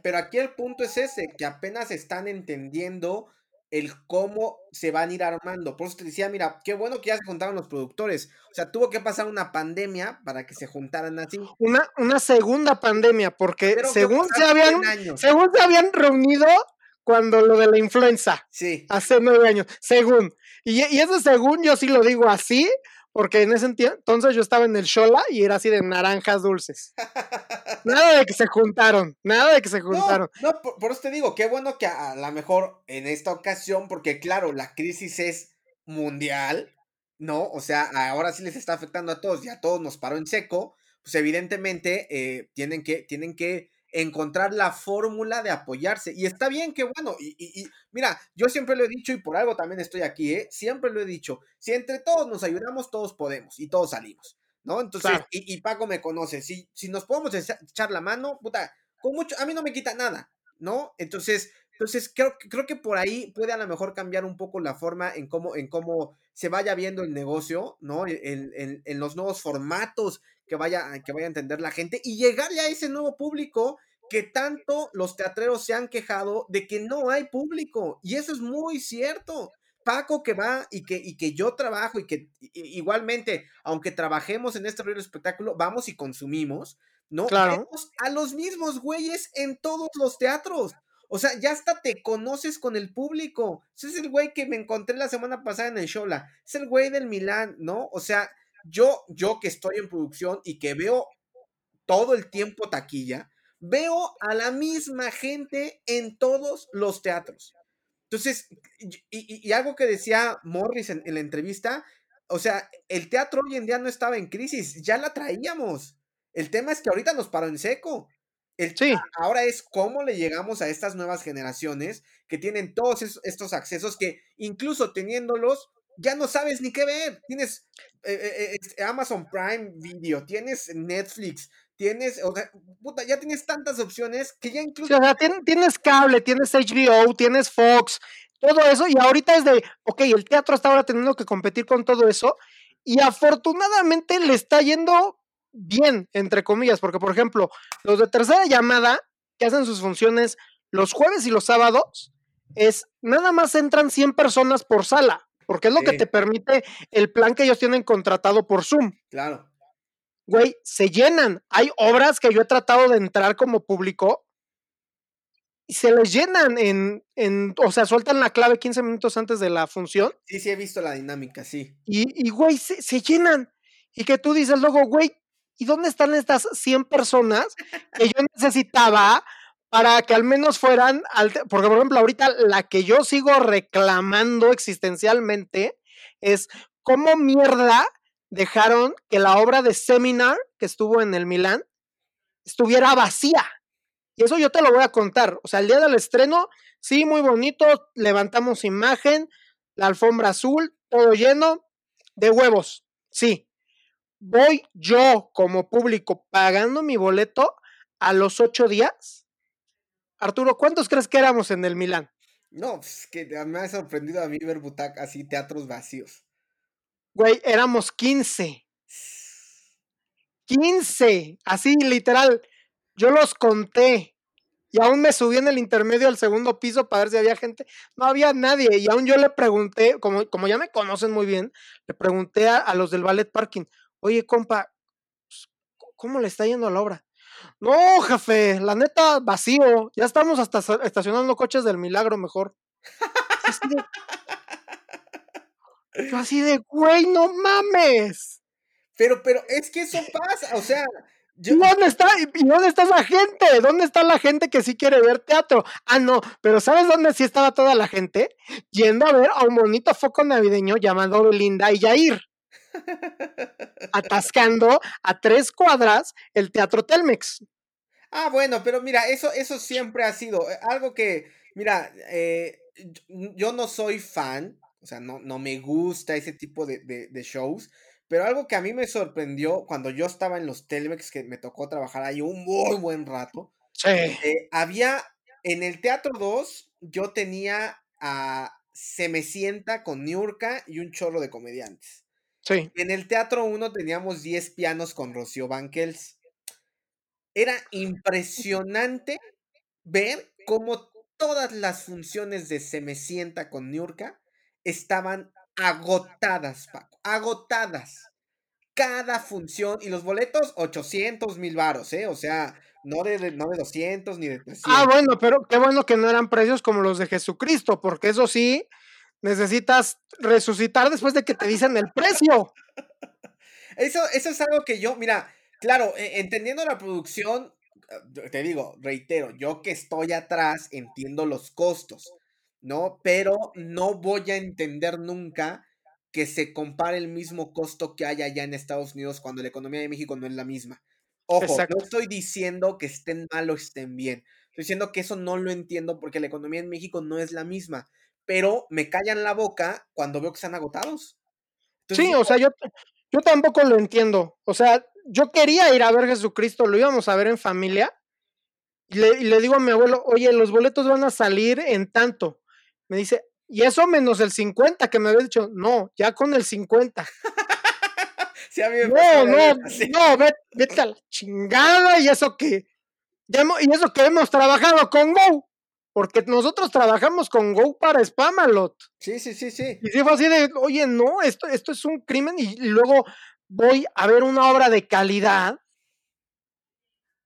pero aquí el punto es ese, que apenas están entendiendo el cómo se van a ir armando. Por eso te decía, mira, qué bueno que ya se juntaron los productores. O sea, tuvo que pasar una pandemia para que se juntaran así. Una, una segunda pandemia, porque según se habían, según se habían reunido cuando lo de la influenza. Sí. Hace nueve años, según. Y, y eso según yo sí lo digo así, porque en ese entonces yo estaba en el Shola y era así de naranjas dulces. (laughs) nada de que se juntaron, nada de que se juntaron. No, por, eso te digo, qué bueno que a lo mejor en esta ocasión, porque claro, la crisis es mundial, ¿no? O sea, ahora sí les está afectando a todos y a todos nos paró en seco, pues evidentemente eh, tienen que, tienen que encontrar la fórmula de apoyarse. Y está bien que bueno, y, mira, yo siempre lo he dicho y por algo también estoy aquí, ¿eh? Siempre lo he dicho, si entre todos nos ayudamos, todos podemos y todos salimos, ¿no? Entonces, y, Paco me conoce, si, si nos podemos echar la mano, puta, con mucho, a mí no me quita nada, ¿no? Entonces, entonces creo, creo que por ahí puede a lo mejor cambiar un poco la forma en cómo, en cómo se vaya viendo el negocio, ¿no? En, en, en los nuevos formatos que vaya, que vaya a entender la gente y llegarle a ese nuevo público que tanto los teatreros se han quejado de que no hay público. Y eso es muy cierto. Paco que va y que, y que yo trabajo y que igualmente, aunque trabajemos en este espectáculo, vamos y consumimos, ¿no? Claro. a los mismos güeyes en todos los teatros. O sea, ya hasta te conoces con el público. Ese es el güey que me encontré la semana pasada en el Shola. Es el güey del Milán, ¿no? O sea, yo, yo que estoy en producción y que veo todo el tiempo taquilla, veo a la misma gente en todos los teatros. Entonces, y, algo que decía Morris en, la entrevista, o sea, el teatro hoy en día no estaba en crisis, ya la traíamos. El tema es que ahorita nos paró en seco. El, sí. Ahora es cómo le llegamos a estas nuevas generaciones que tienen todos estos accesos que incluso teniéndolos ya no sabes ni qué ver. Tienes eh, eh, Amazon Prime Video, tienes Netflix, tienes, o sea, puta, ya tienes tantas opciones que ya incluso... o sea, tienes cable, tienes HBO, tienes Fox, todo eso, y ahorita es de, ok, el teatro está ahora teniendo que competir con todo eso, y afortunadamente le está yendo bien, entre comillas, porque por ejemplo, los de tercera llamada, que hacen sus funciones los jueves y los sábados, es nada más entran 100 personas por sala, porque es lo que te permite el plan que ellos tienen contratado por Zoom. Claro. Güey, se llenan. Hay obras que yo he tratado de entrar como público y se les llenan en, en, o sea, sueltan la clave 15 minutos antes de la función. Sí, sí, he visto la dinámica, sí. Y, y güey, se, se llenan. Y que tú dices luego, güey, ¿y dónde están estas 100 personas que yo necesitaba para que al menos fueran, porque por ejemplo ahorita la que yo sigo reclamando existencialmente es cómo mierda dejaron que la obra de Seminar que estuvo en el Milán estuviera vacía. Y eso yo te lo voy a contar. O sea, el día del estreno, sí, muy bonito, levantamos imagen, la alfombra azul, todo lleno de huevos. Sí, voy yo como público pagando mi boleto a los ocho días. Arturo, ¿cuántos crees que éramos en el Milán? No, pues que me ha sorprendido a mí ver butac así, teatros vacíos. Güey, éramos 15. 15, así literal. Yo los conté. Y aún me subí en el intermedio al segundo piso para ver si había gente. No había nadie. Y aún yo le pregunté, como, como ya me conocen muy bien, le pregunté a, a los del ballet parking, oye, compa, pues, ¿cómo le está yendo a la obra? No, jefe, la neta, vacío. Ya estamos hasta estacionando coches del milagro mejor. Así de, yo así de, güey, no mames. Pero, pero es que eso pasa, o sea. (laughs) ¿Y dónde está? ¿Y dónde está la gente? ¿Dónde está la gente que sí quiere ver teatro? Ah, no, pero ¿sabes dónde sí estaba toda la gente? Yendo a ver a un bonito foco navideño llamado Belinda y Jair atascando a tres cuadras el Teatro Telmex. Ah, bueno, pero mira, eso, eso siempre ha sido eh, algo que, mira, eh, yo no soy fan, o sea, no, no me gusta ese tipo de, shows, pero algo que a mí me sorprendió cuando yo estaba en los Telmex, que me tocó trabajar ahí un muy buen rato, eh, había en el Teatro 2, yo tenía a Se me sienta con Niurka y un chorro de comediantes. En el Teatro 1 teníamos 10 pianos con Rocío Banquels. Era impresionante ver cómo todas las funciones de Se me sienta con Niurka estaban agotadas, Paco, agotadas. Cada función y los boletos 800 mil varos, ¿eh? O sea, no de, no de 200 ni de 300. Ah, bueno, pero qué bueno que no eran precios como los de Jesucristo, porque eso sí, necesitas resucitar después de que te dicen el precio. Eso, eso es algo que yo, mira, claro, e, entendiendo la producción, eh, te digo, reitero, yo que estoy atrás entiendo los costos, ¿no? Pero no voy a entender nunca que se compare el mismo costo que hay allá en Estados Unidos cuando la economía de México no es la misma. Ojo, no estoy diciendo que estén mal o estén bien. Estoy diciendo que eso no lo entiendo porque la economía en México no es la misma pero me callan la boca cuando veo que están agotados. sí, o sea, yo, yo tampoco lo entiendo. O sea, yo quería ir a ver Jesucristo, lo íbamos a ver en familia. Y le, digo a mi abuelo, oye, los boletos van a salir en tanto. Me dice, y eso menos el 50 que me había dicho, no, ya con el 50. (laughs) no, no, no, vete, a la chingada y eso que, y eso que hemos trabajado con Go. Porque nosotros trabajamos con Go para Spamalot. Sí, sí, sí, sí. Y fue así de, oye, no, esto, esto es un crimen. Y, luego voy a ver una obra de calidad.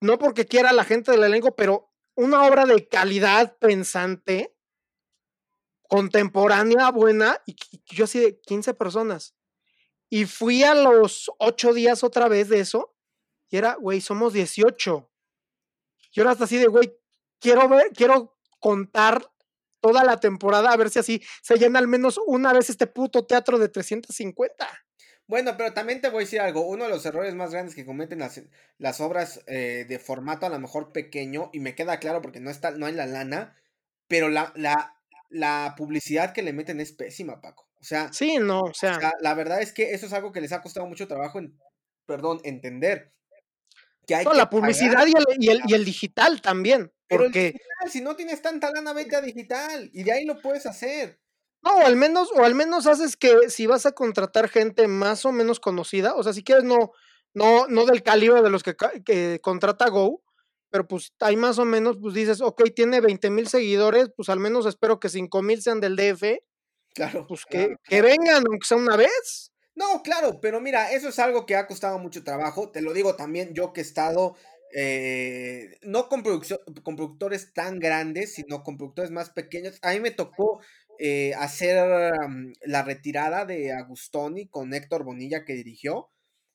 No porque quiera la gente del elenco, pero una obra de calidad pensante, contemporánea, buena. Y, yo así de 15 personas. Y fui a los ocho días otra vez de eso. Y era, güey, somos 18. Y ahora hasta así de, güey, quiero ver, quiero contar toda la temporada a ver si así se llena al menos una vez este puto teatro de 350. Bueno, pero también te voy a decir algo. Uno de los errores más grandes que cometen las, las obras eh, de formato a lo mejor pequeño, y me queda claro porque no está, no hay la lana, pero la, la, la publicidad que le meten es pésima, Paco. O sea, sí, no, o sea, la verdad es que eso es algo que les ha costado mucho trabajo, en, perdón, entender. Que hay la publicidad y el, y el, y, el, digital también. porque digital, si no tienes tanta lana, vete a digital y de ahí lo puedes hacer. No, o al menos, o al menos haces que si vas a contratar gente más o menos conocida, o sea, si quieres no, no, no del calibre de los que, que contrata Go, pero pues hay más o menos, pues dices, ok, tiene 20 mil seguidores, pues al menos espero que 5 mil sean del DF. Claro. Pues que, que vengan, aunque sea una vez. No, claro, pero mira, eso es algo que ha costado mucho trabajo. Te lo digo también yo que he estado, eh, no con, con productores tan grandes, sino con productores más pequeños. A mí me tocó eh, hacer la retirada de Agustoni con Héctor Bonilla que dirigió.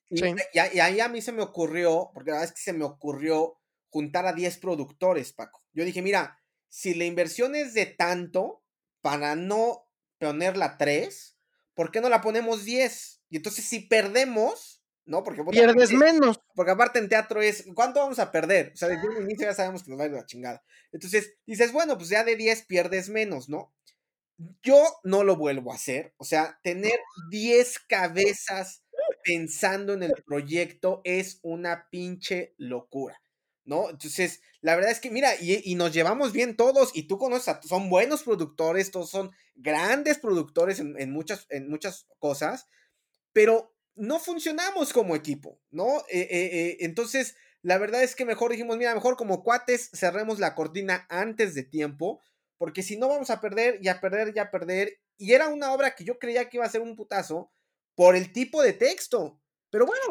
Y, y, ahí a mí se me ocurrió, porque la verdad es que se me ocurrió juntar a 10 productores, Paco. Yo dije, mira, si la inversión es de tanto, para no ponerla 3, ¿por qué no la ponemos 10? Y entonces si perdemos, ¿no? Porque pierdes menos. Porque aparte en teatro es, ¿cuánto vamos a perder? O sea, desde un inicio ya sabemos que nos va a ir la chingada. Entonces dices, bueno, pues ya de 10 pierdes menos, ¿no? Yo no lo vuelvo a hacer. O sea, tener 10 cabezas pensando en el proyecto es una pinche locura. ¿No? Entonces, la verdad es que, mira, y, nos llevamos bien todos, y tú conoces, a, son buenos productores, todos son grandes productores en, muchas, en muchas cosas, pero no funcionamos como equipo, ¿no? Eh, eh, eh, entonces, la verdad es que mejor dijimos, mira, mejor como cuates cerremos la cortina antes de tiempo, porque si no vamos a perder y a perder y a perder, y era una obra que yo creía que iba a ser un putazo por el tipo de texto, pero bueno.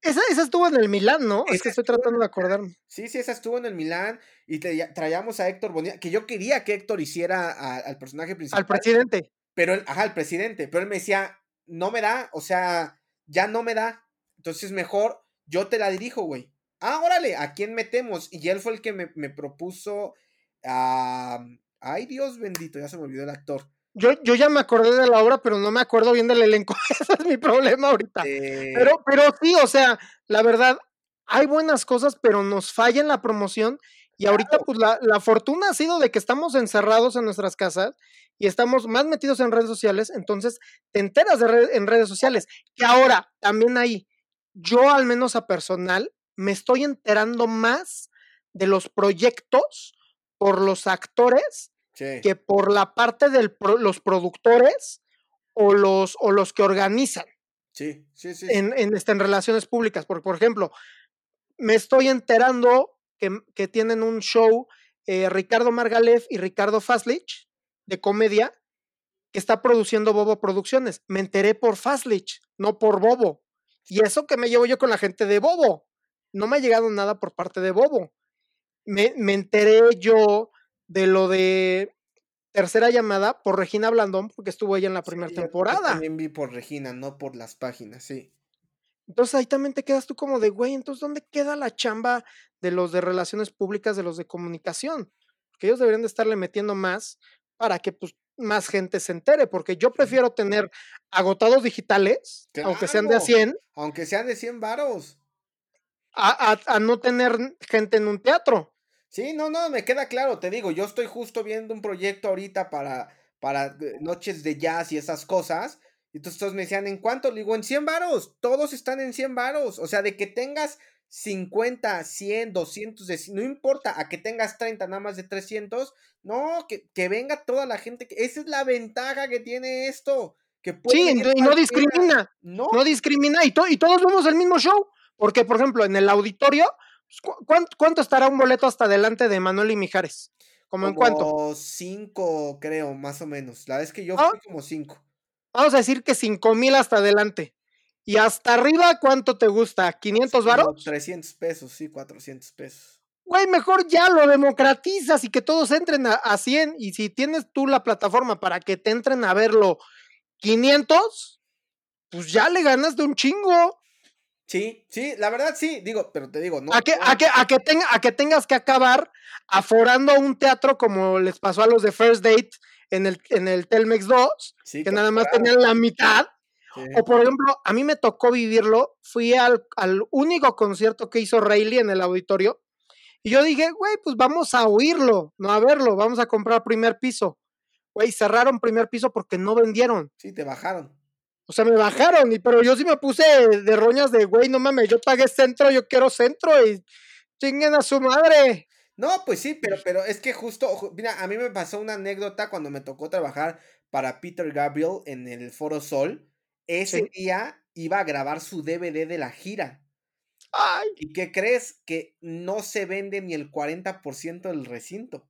Esa, esa estuvo en el Milán, ¿no? Es que estoy tratando de acordarme. Sí, sí, esa estuvo en el Milán y traíamos a Héctor Bonilla, que yo quería que Héctor hiciera al personaje principal. Al presidente. Pero él, ajá, al presidente, pero él me decía, no me da, o sea, ya no me da. Entonces mejor yo te la dirijo, güey. Ah, órale, ¿a quién metemos? Y él fue el que me, me propuso a... Ay, Dios bendito, ya se me olvidó el actor. Yo, yo ya me acordé de la obra, pero no me acuerdo bien del elenco. (laughs) Ese es mi problema ahorita. Pero, pero sí, o sea, la verdad, hay buenas cosas, pero nos falla en la promoción. Y ahorita, pues la, la, fortuna ha sido de que estamos encerrados en nuestras casas y estamos más metidos en redes sociales. Entonces, te enteras de en redes sociales. Que ahora también hay, yo al menos a personal, me estoy enterando más de los proyectos por los actores que por la parte de los productores o los, o los que organizan. Sí, sí, sí. En, en, este, en relaciones públicas. Porque, por ejemplo, me estoy enterando que, que tienen un show eh, Ricardo Margalef y Ricardo Faslich de comedia que está produciendo Bobo Producciones. Me enteré por Faslich, no por Bobo. Y eso que me llevo yo con la gente de Bobo. No me ha llegado nada por parte de Bobo. Me, me enteré yo de lo de tercera llamada por Regina Blandón, porque estuvo ella en la primera temporada. También vi por Regina, no por las páginas, sí. Entonces ahí también te quedas tú como de, güey, entonces ¿dónde queda la chamba de los de relaciones públicas, de los de comunicación? Porque ellos deberían de estarle metiendo más para que pues más gente se entere, porque yo prefiero tener agotados digitales, aunque sean de a 100. Aunque sean de 100 varos. a, a, no tener gente en un teatro. Sí, no, no, me queda claro, te digo, yo estoy justo viendo un proyecto ahorita para, para eh, noches de jazz y esas cosas. Y entonces todos me decían, ¿en cuánto? Le digo, en 100 varos, todos están en 100 varos. O sea, de que tengas 50, 100, 200, no importa, a que tengas 30, nada más de 300, no, que, que venga toda la gente. Que, esa es la ventaja que tiene esto. Que sí, y no discrimina. No, no discrimina y, y todos vemos el mismo show. Porque, por ejemplo, en el auditorio ¿Cuánto, estará un boleto hasta adelante de Manuel y Mijares? ¿Como en cuánto? cinco, creo, más o menos. La vez que yo ah. fui como cinco. Vamos a decir que cinco mil hasta adelante. ¿Y hasta arriba cuánto te gusta? ¿500 varos? 300 pesos, sí, 400 pesos. Güey, mejor ya lo democratizas y que todos entren a, a 100. Y si tienes tú la plataforma para que te entren a verlo 500, pues ya le ganas de un chingo. Sí, sí, la verdad sí, digo, pero te digo, no. A que, a que, a que, tenga, a que tengas que acabar aforando un teatro como les pasó a los de First Date en el, en el Telmex 2, que nada más tenían la mitad. O por ejemplo, a mí me tocó vivirlo, fui al, al único concierto que hizo Rayleigh en el auditorio y yo dije, güey, pues vamos a oírlo, no a verlo, vamos a comprar primer piso. Güey, cerraron primer piso porque no vendieron. Sí, te bajaron. O sea, me bajaron, y, pero yo sí me puse de roñas de, güey, no mames, yo pagué centro, yo quiero centro y chinguen a su madre. No, pues sí, pero, pero es que justo, mira, a mí me pasó una anécdota cuando me tocó trabajar para Peter Gabriel en el Foro Sol. Ese día iba a grabar su DVD de la gira. Ay. ¿Y qué crees? Que no se vende ni el 40% del recinto.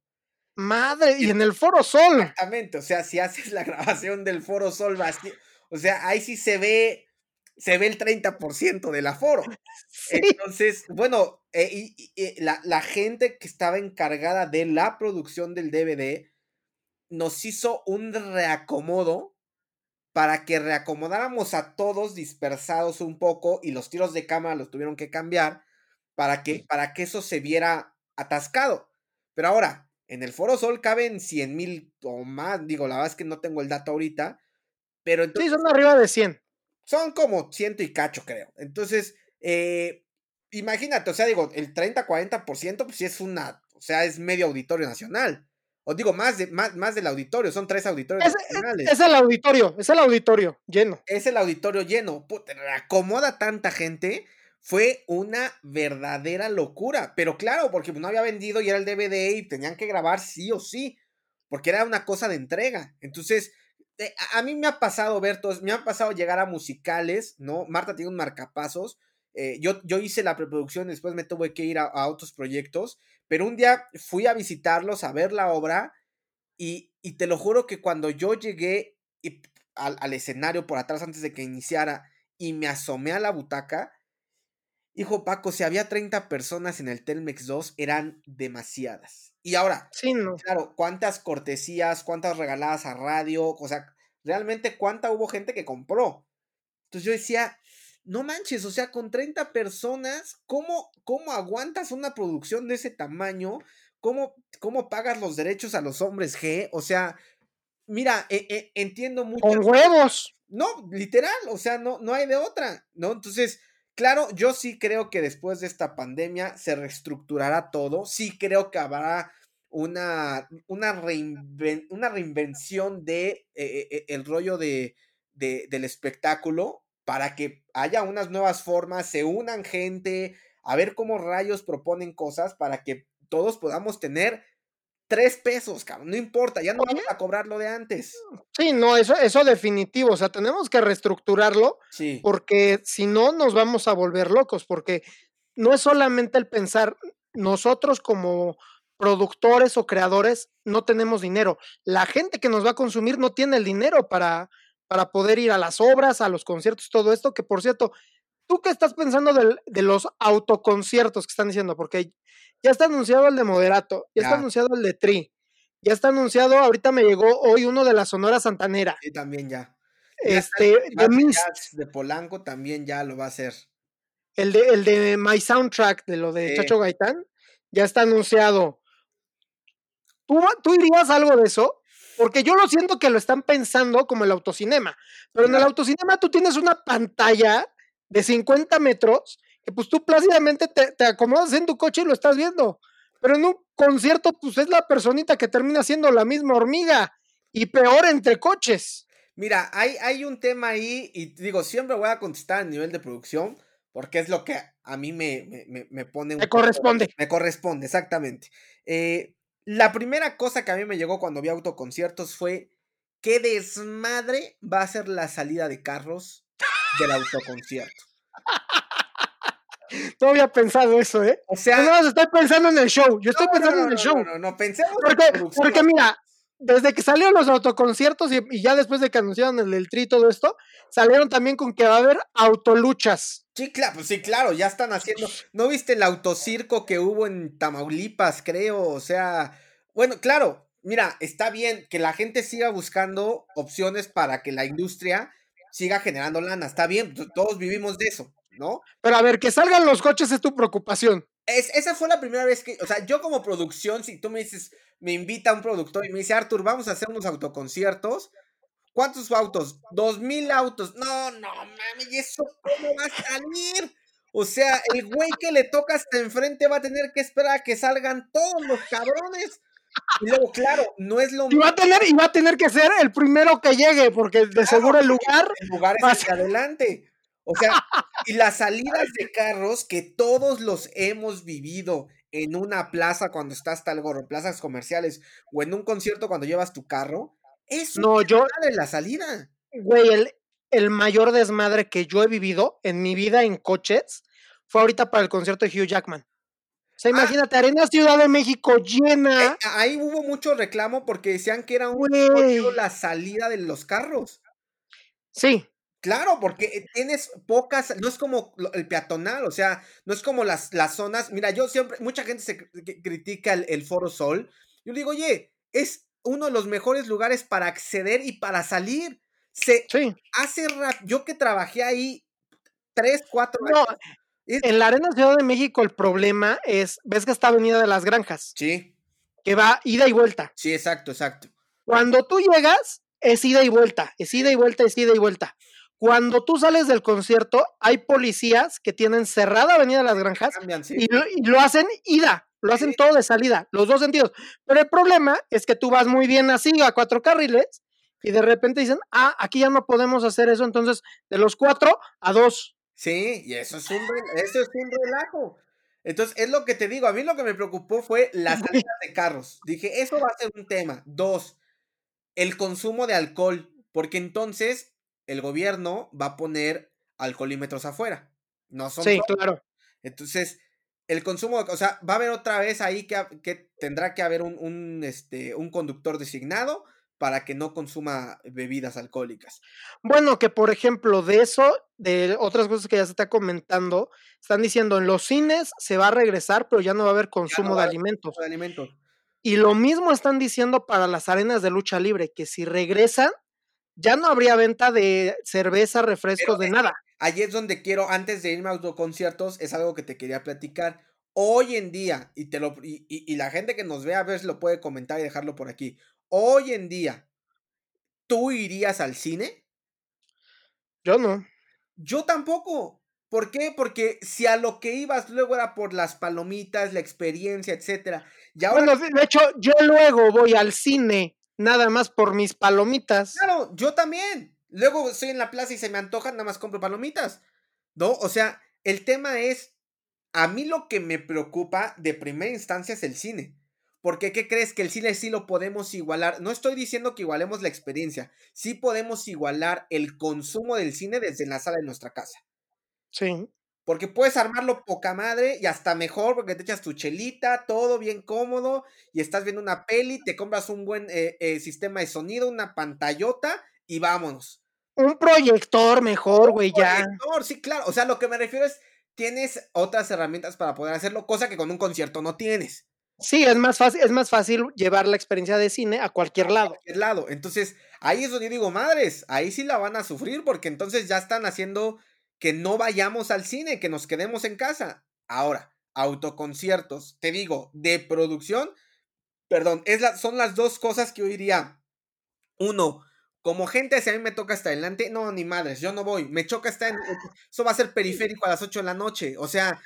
Madre, y en el Foro Sol. Exactamente, o sea, si haces la (laughs) grabación del Foro Sol vacío, o sea, ahí sí se ve, se ve el 30% del aforo. (laughs) Entonces, bueno, eh, y, la, la, gente que estaba encargada de la producción del DVD nos hizo un reacomodo para que reacomodáramos a todos dispersados un poco y los tiros de cámara los tuvieron que cambiar para que, para que eso se viera atascado. Pero ahora, en el Foro Sol caben 100 mil o más, digo, la verdad es que no tengo el dato ahorita, pero entonces, sí, son arriba de 100. Son como ciento y cacho, creo. Entonces, eh, imagínate, o sea, digo, el 30-40%, pues sí es una, o sea, es medio auditorio nacional. O digo, más, de, más, más del auditorio, son tres auditorios es, nacionales. Es, el auditorio, es el auditorio lleno. Es el auditorio lleno. Puta, acomoda tanta gente. Fue una verdadera locura. Pero claro, porque no había vendido y era el DVD y tenían que grabar sí o sí. Porque era una cosa de entrega. Entonces, a mí me ha pasado ver todos, me ha pasado llegar a musicales, ¿no? Marta tiene un marcapasos. Eh, yo, yo hice la preproducción, después me tuve que ir a, otros proyectos, pero un día fui a visitarlos, a ver la obra, y, y te lo juro que cuando yo llegué al, al, escenario por atrás antes de que iniciara y me asomé a la butaca, hijo Paco, si había 30 personas en el Telmex 2, eran demasiadas. Y ahora, sí, no. claro, cuántas cortesías, cuántas regaladas a radio, o sea, realmente cuánta hubo gente que compró. Entonces yo decía, no manches, o sea, con 30 personas, ¿cómo, cómo aguantas una producción de ese tamaño? ¿Cómo, ¿Cómo pagas los derechos a los hombres G? O sea, mira, e, e, entiendo mucho. Con huevos. No, literal, o sea, no, no hay de otra, ¿no? Entonces, Claro, yo sí creo que después de esta pandemia se reestructurará todo. Sí creo que habrá una, una, una reinvención de eh, eh, el rollo de, del espectáculo para que haya unas nuevas formas, se unan gente, a ver cómo rayos proponen cosas para que todos podamos tener tres pesos, cabrón, no importa, ya no vamos a cobrar lo de antes. Sí, no, eso, eso definitivo, o sea, tenemos que reestructurarlo, sí. porque si no nos vamos a volver locos, porque no es solamente el pensar, nosotros como productores o creadores no tenemos dinero, la gente que nos va a consumir no tiene el dinero para, para poder ir a las obras, a los conciertos, todo esto, que por cierto, ¿tú qué estás pensando de, de los autoconciertos que están diciendo? Porque ya está anunciado el de Moderato, ya, está anunciado el de Tri, ya está anunciado, ahorita me llegó hoy uno de la Sonora Santanera. Sí, también ya. Este, de, de Polanco también ya lo va a hacer. El de, el de My Soundtrack, de lo de Chacho Gaitán, ya está anunciado. ¿Tú, ¿Tú dirías algo de eso? Porque yo lo siento que lo están pensando como el autocinema. Pero en el autocinema tú tienes una pantalla de 50 metros que pues tú plácidamente te, acomodas en tu coche y lo estás viendo. Pero en un concierto, pues es la personita que termina siendo la misma hormiga y peor entre coches. Mira, hay, hay un tema ahí y digo, siempre voy a contestar a nivel de producción porque es lo que a mí me, me, pone... me corresponde. Me corresponde, exactamente. Eh, la primera cosa que a mí me llegó cuando vi autoconciertos fue qué desmadre va a ser la salida de carros del autoconcierto. No había pensado eso, ¿eh? O sea, no, estoy pensando en el show. Yo estoy pensando en el show. No, no, pensemos porque, porque mira, desde que salieron los autoconciertos y, ya después de que anunciaron el del tri y todo esto, salieron también con que va a haber autoluchas. Sí, claro, pues sí, claro, ya están haciendo. ¿No viste el autocirco que hubo en Tamaulipas, creo? O sea, bueno, claro, mira, está bien que la gente siga buscando opciones para que la industria siga generando lana. Está bien, todos vivimos de eso. ¿No? Pero a ver, que salgan los coches es tu preocupación. Es, esa fue la primera vez que, o sea, yo como producción, si tú me dices, me invita un productor y me dice, Arthur, vamos a hacer unos autoconciertos, ¿Cuántos autos? Dos mil autos. No, no mames, ¿y eso cómo va a salir? O sea, el güey que le toca hasta enfrente va a tener que esperar a que salgan todos los cabrones. Y luego, claro, no es lo y va a tener Y va a tener que ser el primero que llegue, porque de seguro el lugar. El lugar es hacia adelante. O sea, (laughs) y las salidas de carros que todos los hemos vivido en una plaza cuando estás tal gorro, en plazas comerciales, o en un concierto cuando llevas tu carro, es no, yo, de la salida. Güey, el, el mayor desmadre que yo he vivido en mi vida en coches fue ahorita para el concierto de Hugh Jackman. O sea, ah. imagínate, Arena Ciudad de México llena. Eh, ahí hubo mucho reclamo porque decían que era un la salida de los carros. Sí. Claro, porque tienes pocas, no es como el peatonal, o sea, no es como las, las zonas. Mira, yo siempre, mucha gente se critica el, Foro Sol. Yo digo, oye, es uno de los mejores lugares para acceder y para salir. Se sí. hace yo que trabajé ahí tres, cuatro años. En la Arena Ciudad de México el problema es, ves que está Avenida de las Granjas. Sí. Que va ida y vuelta. Sí, exacto, exacto. Cuando tú llegas, es ida y vuelta, es ida y vuelta, es ida y vuelta. Cuando tú sales del concierto, hay policías que tienen cerrada Avenida de las Granjas y, lo, hacen ida, lo hacen todo de salida, los dos sentidos. Pero el problema es que tú vas muy bien así, a cuatro carriles, y de repente dicen, ah, aquí ya no podemos hacer eso, entonces de los cuatro a dos. Sí, y eso es un, eso es un relajo. Entonces, es lo que te digo, a mí lo que me preocupó fue la salida de carros. Dije, eso va a ser un tema. Dos, el consumo de alcohol, porque entonces el gobierno va a poner alcoholímetros afuera. No son. Sí, claro. Entonces, el consumo, o sea, va a haber otra vez ahí que, que tendrá que haber un, este, un conductor designado para que no consuma bebidas alcohólicas. Bueno, que por ejemplo, de eso, de otras cosas que ya se está comentando, están diciendo en los cines se va a regresar, pero ya no va a haber consumo de, alimentos. de alimentos. Y lo mismo están diciendo para las arenas de lucha libre, que si regresan, ya no habría venta de cerveza, refrescos, de nada. Allí es donde quiero, antes de irme a autoconciertos, es algo que te quería platicar. Hoy en día, y, te lo, y, la gente que nos ve a ver si lo puede comentar y dejarlo por aquí. Hoy en día, ¿tú irías al cine? Yo no. Yo tampoco. ¿Por qué? Porque si a lo que ibas luego era por las palomitas, la experiencia, etcétera. Ya Bueno, de hecho, yo luego voy al cine nada más por mis palomitas. Claro, yo también. Luego estoy en la plaza y se me antojan, nada más compro palomitas. ¿No? O sea, el tema es, a mí lo que me preocupa de primera instancia es el cine. Porque, ¿qué crees? Que el cine sí lo podemos igualar. No estoy diciendo que igualemos la experiencia. Sí podemos igualar el consumo del cine desde la sala de nuestra casa. Sí. Porque puedes armarlo poca madre y hasta mejor porque te echas tu chelita, todo bien cómodo y estás viendo una peli, te compras un buen eh, eh, sistema de sonido, una pantallota y vámonos. Un proyector mejor, güey, ya. Sí, claro. O sea, lo que me refiero es, tienes otras herramientas para poder hacerlo, cosa que con un concierto no tienes. Sí, es más fácil, es más fácil llevar la experiencia de cine a cualquier lado. A cualquier lado. Entonces, ahí es donde yo digo, madres, ahí sí la van a sufrir porque entonces ya están haciendo que no vayamos al cine, que nos quedemos en casa. Ahora, autoconciertos, te digo, de producción, perdón, es la, son las dos cosas que yo diría. Uno, como gente, si a mí me toca hasta adelante, no, ni madres, yo no voy, me choca estar en, eso va a ser periférico a las 8 de la noche, o sea,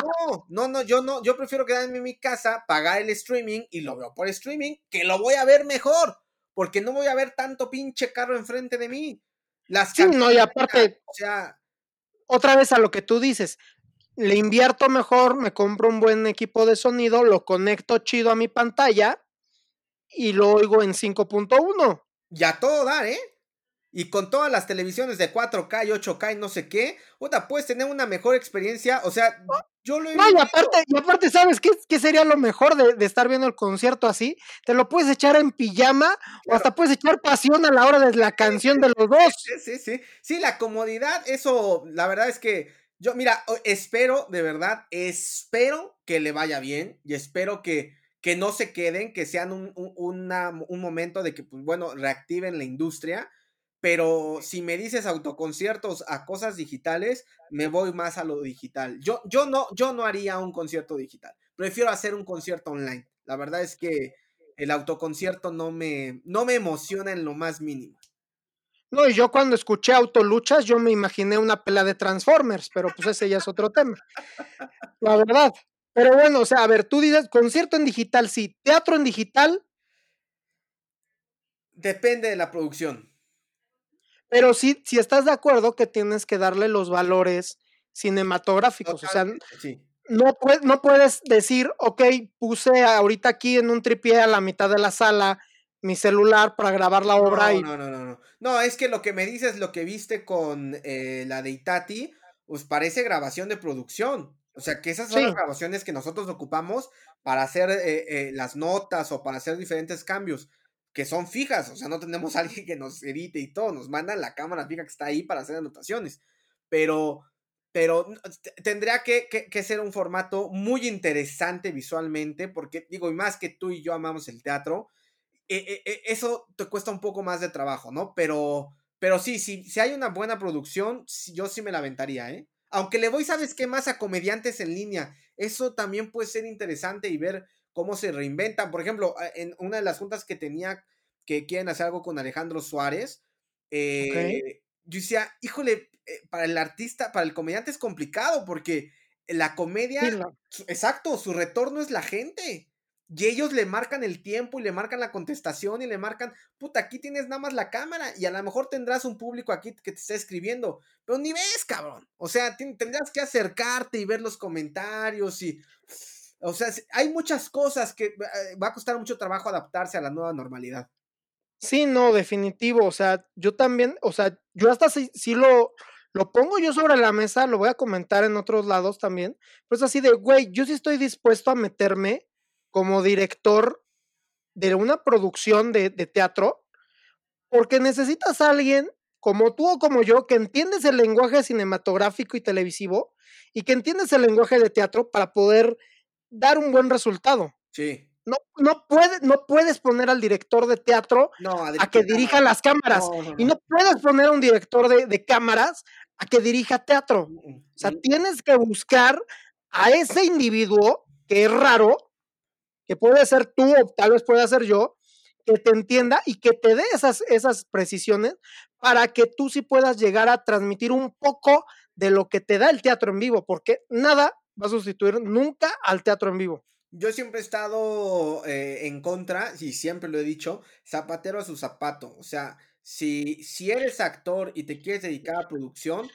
no, no, no, yo no, yo prefiero quedarme en mi casa, pagar el streaming y lo veo por streaming, que lo voy a ver mejor, porque no voy a ver tanto pinche carro enfrente de mí. Las sí, no, y aparte, o sea, otra vez a lo que tú dices, le invierto mejor, me compro un buen equipo de sonido, lo conecto chido a mi pantalla y lo oigo en 5.1. Ya todo da, ¿eh? Y con todas las televisiones de 4K y 8K y no sé qué, puta, puedes tener una mejor experiencia. O sea, yo lo he No, y aparte, y aparte, ¿sabes qué, qué sería lo mejor de, estar viendo el concierto así? Te lo puedes echar en pijama o hasta puedes echar pasión a la hora de la canción de los dos. Sí, sí, sí. Sí, la comodidad, eso, la verdad es que yo, mira, espero, de verdad, espero que le vaya bien y espero que, que no se queden, que sean un, un, un momento de que, pues bueno, reactiven la industria pero si me dices autoconciertos a cosas digitales, me voy más a lo digital. Yo, yo, no, yo no haría un concierto digital, prefiero hacer un concierto online. La verdad es que el autoconcierto no me, no me emociona en lo más mínimo. No, y yo cuando escuché autoluchas, yo me imaginé una pelea de Transformers, pero pues ese ya es otro tema. La verdad. Pero bueno, o sea, a ver, tú dices concierto en digital, sí. Teatro en digital. Depende de la producción. Pero sí, si estás de acuerdo que tienes que darle los valores cinematográficos. o sea, no, no puedes decir, ok, puse ahorita aquí en un tripié a la mitad de la sala mi celular para grabar la obra. No, y... no, no, no, no. No, es que lo que me dices, lo que viste con eh, la de Itati, pues parece grabación de producción. O sea, que esas son las grabaciones que nosotros ocupamos para hacer eh, eh, las notas o para hacer diferentes cambios, que son fijas. O sea, no tenemos (laughs) a alguien que nos edite y todo. Nos mandan la cámara fija que está ahí para hacer anotaciones. Pero, pero tendría que, que ser un formato muy interesante visualmente, porque digo, y más que tú y yo amamos el teatro, e, e, e, eso te cuesta un poco más de trabajo, ¿no? Pero, pero sí, sí, si hay una buena producción, yo sí me la aventaría, ¿eh? Aunque le voy, ¿sabes qué más? A comediantes en línea. Eso también puede ser interesante y ver cómo se reinventan. Por ejemplo, en una de las juntas que tenía que quieren hacer algo con Alejandro Suárez, eh, yo decía, híjole, eh, para el artista, para el comediante es complicado porque la comedia, exacto, su retorno es la gente. Y ellos le marcan el tiempo y le marcan la contestación y le marcan, puta, aquí tienes nada más la cámara y a lo mejor tendrás un público aquí que te está escribiendo, pero ni ves, cabrón. O sea, tendrás que acercarte y ver los comentarios y... O sea, hay muchas cosas que eh, va a costar mucho trabajo adaptarse a la nueva normalidad. Sí, no, definitivo. O sea, yo también, o sea, yo hasta si, lo, lo pongo yo sobre la mesa, lo voy a comentar en otros lados también. Pues así de, güey, yo sí estoy dispuesto a meterme como director de una producción de, teatro, porque necesitas a alguien como tú o como yo que entiendes el lenguaje cinematográfico y televisivo y que entiendes el lenguaje de teatro para poder dar un buen resultado. Sí. No, no, no puedes poner al director de teatro a, que dirija las cámaras. y no puedes poner a un director de, de, cámaras a que dirija teatro. Mm, mm, o sea, mm. tienes que buscar a ese individuo que es raro, que puede ser tú o tal vez pueda ser yo, que te entienda y que te dé esas, esas precisiones para que tú sí puedas llegar a transmitir un poco de lo que te da el teatro en vivo, porque nada va a sustituir nunca al teatro en vivo. Yo siempre he estado eh, en contra, y siempre lo he dicho, zapatero a su zapato. O sea, si, si eres actor y te quieres dedicar a producción,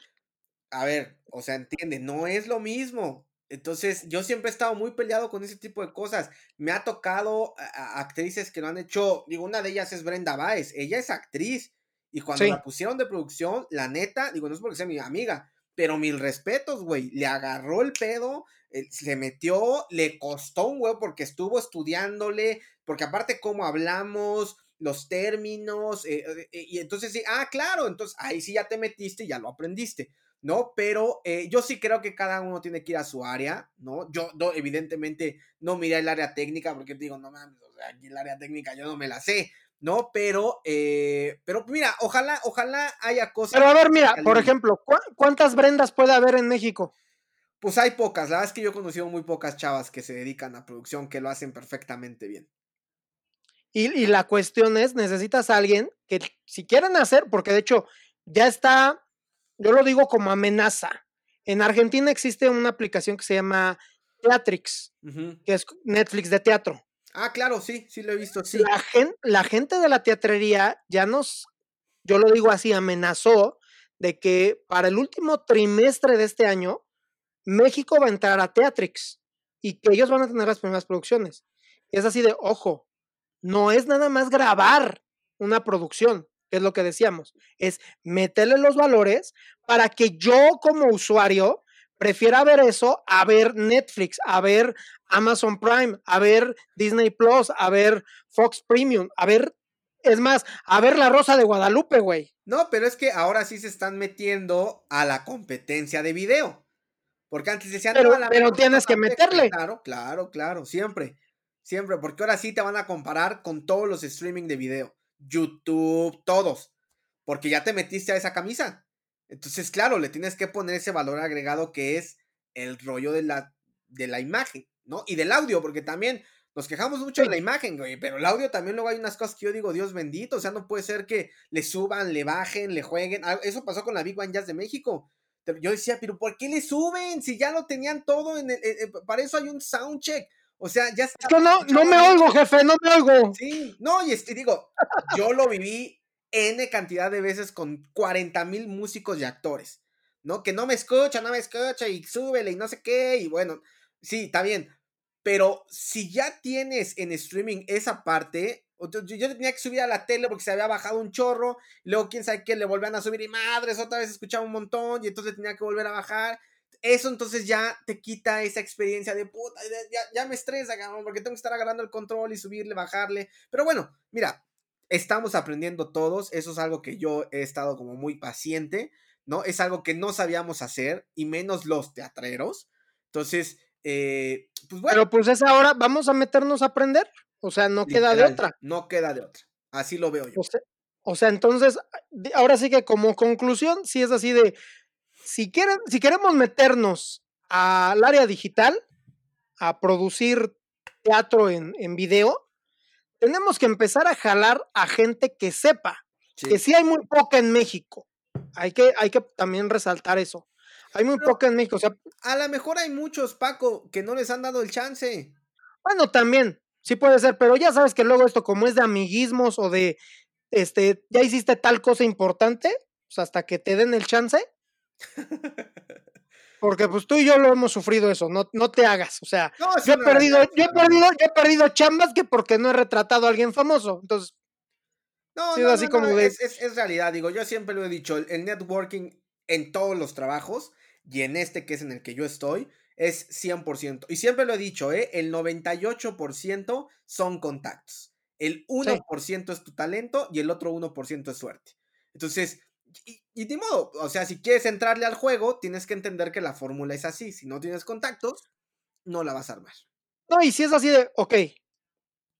a ver, o sea, entiende, no es lo mismo. Entonces, yo siempre he estado muy peleado con ese tipo de cosas. Me ha tocado a, actrices que lo han hecho. Digo, una de ellas es Brenda Baez. Ella es actriz. Y cuando la pusieron de producción, la neta, digo, no es porque sea mi amiga, pero mil respetos, güey. Le agarró el pedo, eh, se metió, le costó un huevo porque estuvo estudiándole, porque aparte cómo hablamos, los términos, eh, eh, y entonces sí, ah, claro, entonces ahí sí ya te metiste y ya lo aprendiste. ¿no? Pero yo sí creo que cada uno tiene que ir a su área, ¿no? Yo, evidentemente no miré el área técnica porque te digo, no mames, o sea, aquí el área técnica yo no me la sé, ¿no? Pero, eh, pero mira, ojalá, ojalá haya cosas. Pero a ver, mira, por ejemplo, ¿cuántas Brendas puede haber en México? Pues hay pocas, la verdad es que yo he conocido muy pocas chavas que se dedican a producción, que lo hacen perfectamente bien. Y, y la cuestión es, necesitas a alguien que si quieren hacer, porque de hecho ya está yo lo digo como amenaza. En Argentina existe una aplicación que se llama Teatrix, que es Netflix de teatro. Ah, claro, sí, sí lo he visto, sí. La, la gente de la teatrería ya nos, yo lo digo así, amenazó de que para el último trimestre de este año, México va a entrar a Teatrix y que ellos van a tener las primeras producciones. Es así de, ojo, no es nada más grabar una producción, es lo que decíamos, es meterle los valores para que yo como usuario prefiera ver eso a ver Netflix, a ver Amazon Prime, a ver Disney Plus, a ver Fox Premium, a ver, es más, a ver La Rosa de Guadalupe, güey. No, pero es que ahora sí se están metiendo a la competencia de video. Porque antes decían, pero, pero tienes que meterle. Claro, claro, claro, siempre. Siempre, porque ahora sí te van a comparar con todos los streaming de video. YouTube, todos, porque ya te metiste a esa camisa. Entonces, claro, le tienes que poner ese valor agregado que es el rollo de la, de la imagen, ¿no? Y del audio, porque también Nos quejamos mucho de la imagen, güey, pero el audio también luego hay unas cosas que yo digo, Dios bendito, o sea, no puede ser que le suban, le bajen, le jueguen. Eso pasó con la Big One Jazz de México. Yo decía, pero ¿por qué le suben? Si ya lo tenían todo, en el, para eso hay un soundcheck. O sea, ya está. Es que no, no me oigo, jefe, no me oigo. Sí, no, y este, digo, yo lo viví N cantidad de veces con 40 mil músicos y actores, ¿no? Que no me escucha, no me escucha y súbele y no sé qué, y bueno, sí, está bien. Pero si ya tienes en streaming esa parte, yo tenía que subir a la tele porque se había bajado un chorro, y luego quién sabe qué, le volvían a subir y madres, otra vez escuchaba un montón y entonces tenía que volver a bajar. Eso entonces ya te quita esa experiencia de puta, ya, ya me estresa, porque tengo que estar agarrando el control y subirle, bajarle. Pero bueno, mira, estamos aprendiendo todos, eso es algo que yo he estado como muy paciente, ¿no? Es algo que no sabíamos hacer, y menos los teatreros. Entonces, eh, pues bueno. Pero pues es ahora, vamos a meternos a aprender. O sea, no queda de otra. No queda de otra. Así lo veo yo. O sea, entonces, ahora sí que como conclusión, si es así de, si, quieren, si queremos meternos al área digital, a producir teatro en, en video, tenemos que empezar a jalar a gente que sepa, que sí hay muy poca en México. Hay que, hay que también resaltar eso. Hay muy poca en México. O sea, a lo mejor hay muchos, Paco, que no les han dado el chance. Bueno, también, Sí puede ser, pero ya sabes que luego esto como es de amiguismos o de, este, ya hiciste tal cosa importante, pues hasta que te den el chance. (laughs) Porque pues tú y yo lo hemos sufrido eso, no, no te hagas, o sea, yo he perdido, yo he perdido, yo he perdido chambas que porque no he retratado a alguien famoso, entonces. No, no, así como es, es, realidad, digo, yo siempre lo he dicho, el networking en todos los trabajos y en este que es en el que yo estoy, es 100%. Y siempre lo he dicho, ¿eh? el 98% son contactos. El 1% es tu talento y el otro 1% es suerte. Entonces, y, y de modo, o sea, si quieres entrarle al juego, tienes que entender que la fórmula es así. Si no tienes contactos, no la vas a armar. No, y si es así de, ok,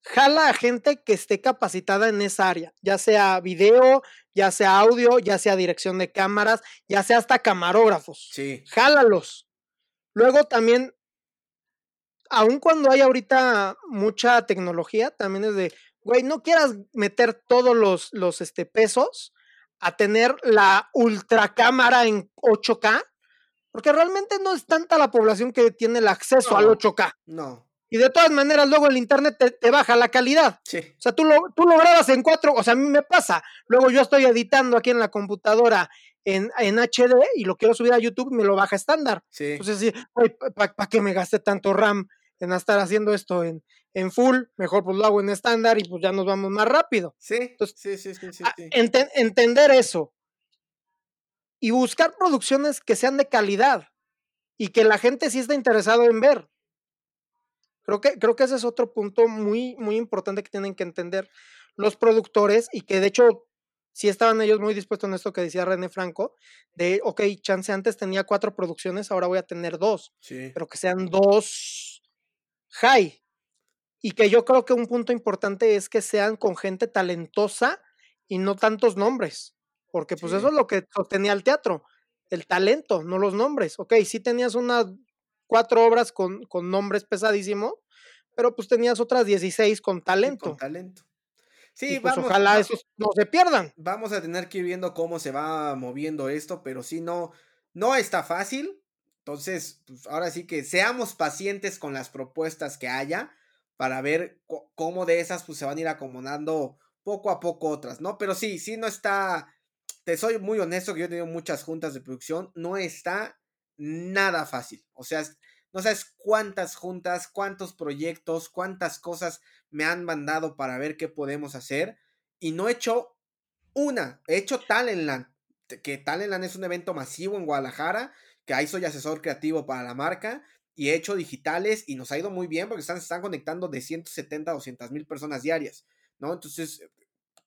jala a gente que esté capacitada en esa área, ya sea video, ya sea audio, ya sea dirección de cámaras, ya sea hasta camarógrafos. Sí. Jálalos. Luego también, aun cuando hay ahorita mucha tecnología, también es de, güey, no quieras meter todos los, los este, pesos a tener la ultra cámara en 8K, porque realmente no es tanta la población que tiene el acceso al 8K. No. Y de todas maneras, luego el internet te, baja la calidad. Sí. O sea, tú lo, tú lo grabas en cuatro, o sea, a mí me pasa. Luego yo estoy editando aquí en la computadora en, en, HD y lo quiero subir a YouTube me lo baja estándar. Sí. Entonces, sí, ¿para qué me gasté tanto RAM en estar haciendo esto en, en full? Mejor pues lo hago en estándar y pues ya nos vamos más rápido. Sí, Entonces, sí, sí, sí. sí, entender eso y buscar producciones que sean de calidad y que la gente sí esté interesado en ver. Creo que, creo que ese es otro punto muy, muy importante que tienen que entender los productores y que de hecho sí estaban ellos muy dispuestos en esto que decía René Franco, de, ok, chance antes tenía cuatro producciones, ahora voy a tener dos, pero que sean dos high. Y que yo creo que un punto importante es que sean con gente talentosa y no tantos nombres, porque pues eso es lo que sostenía el teatro, el talento, no los nombres. Ok, sí tenías unas cuatro obras con, con nombres pesadísimos, pero pues tenías otras 16 con talento. con talento. Sí, pues ojalá esos no se pierdan. Vamos a tener que ir viendo cómo se va moviendo esto, pero sí, no, no está fácil. Entonces, pues ahora sí que seamos pacientes con las propuestas que haya para ver cómo de esas pues se van a ir acomodando poco a poco otras, ¿no? Pero sí, sí no está, te soy muy honesto que yo he tenido muchas juntas de producción, no está nada fácil. O sea, no sabes cuántas juntas, cuántos proyectos, cuántas cosas me han mandado para ver qué podemos hacer. Y no he hecho una, he hecho Talentland, que Talentland es un evento masivo en Guadalajara, que ahí soy asesor creativo para la marca. Y he hecho digitales y nos ha ido muy bien porque están, se están conectando de 170 a 200 mil personas diarias, ¿no? Entonces,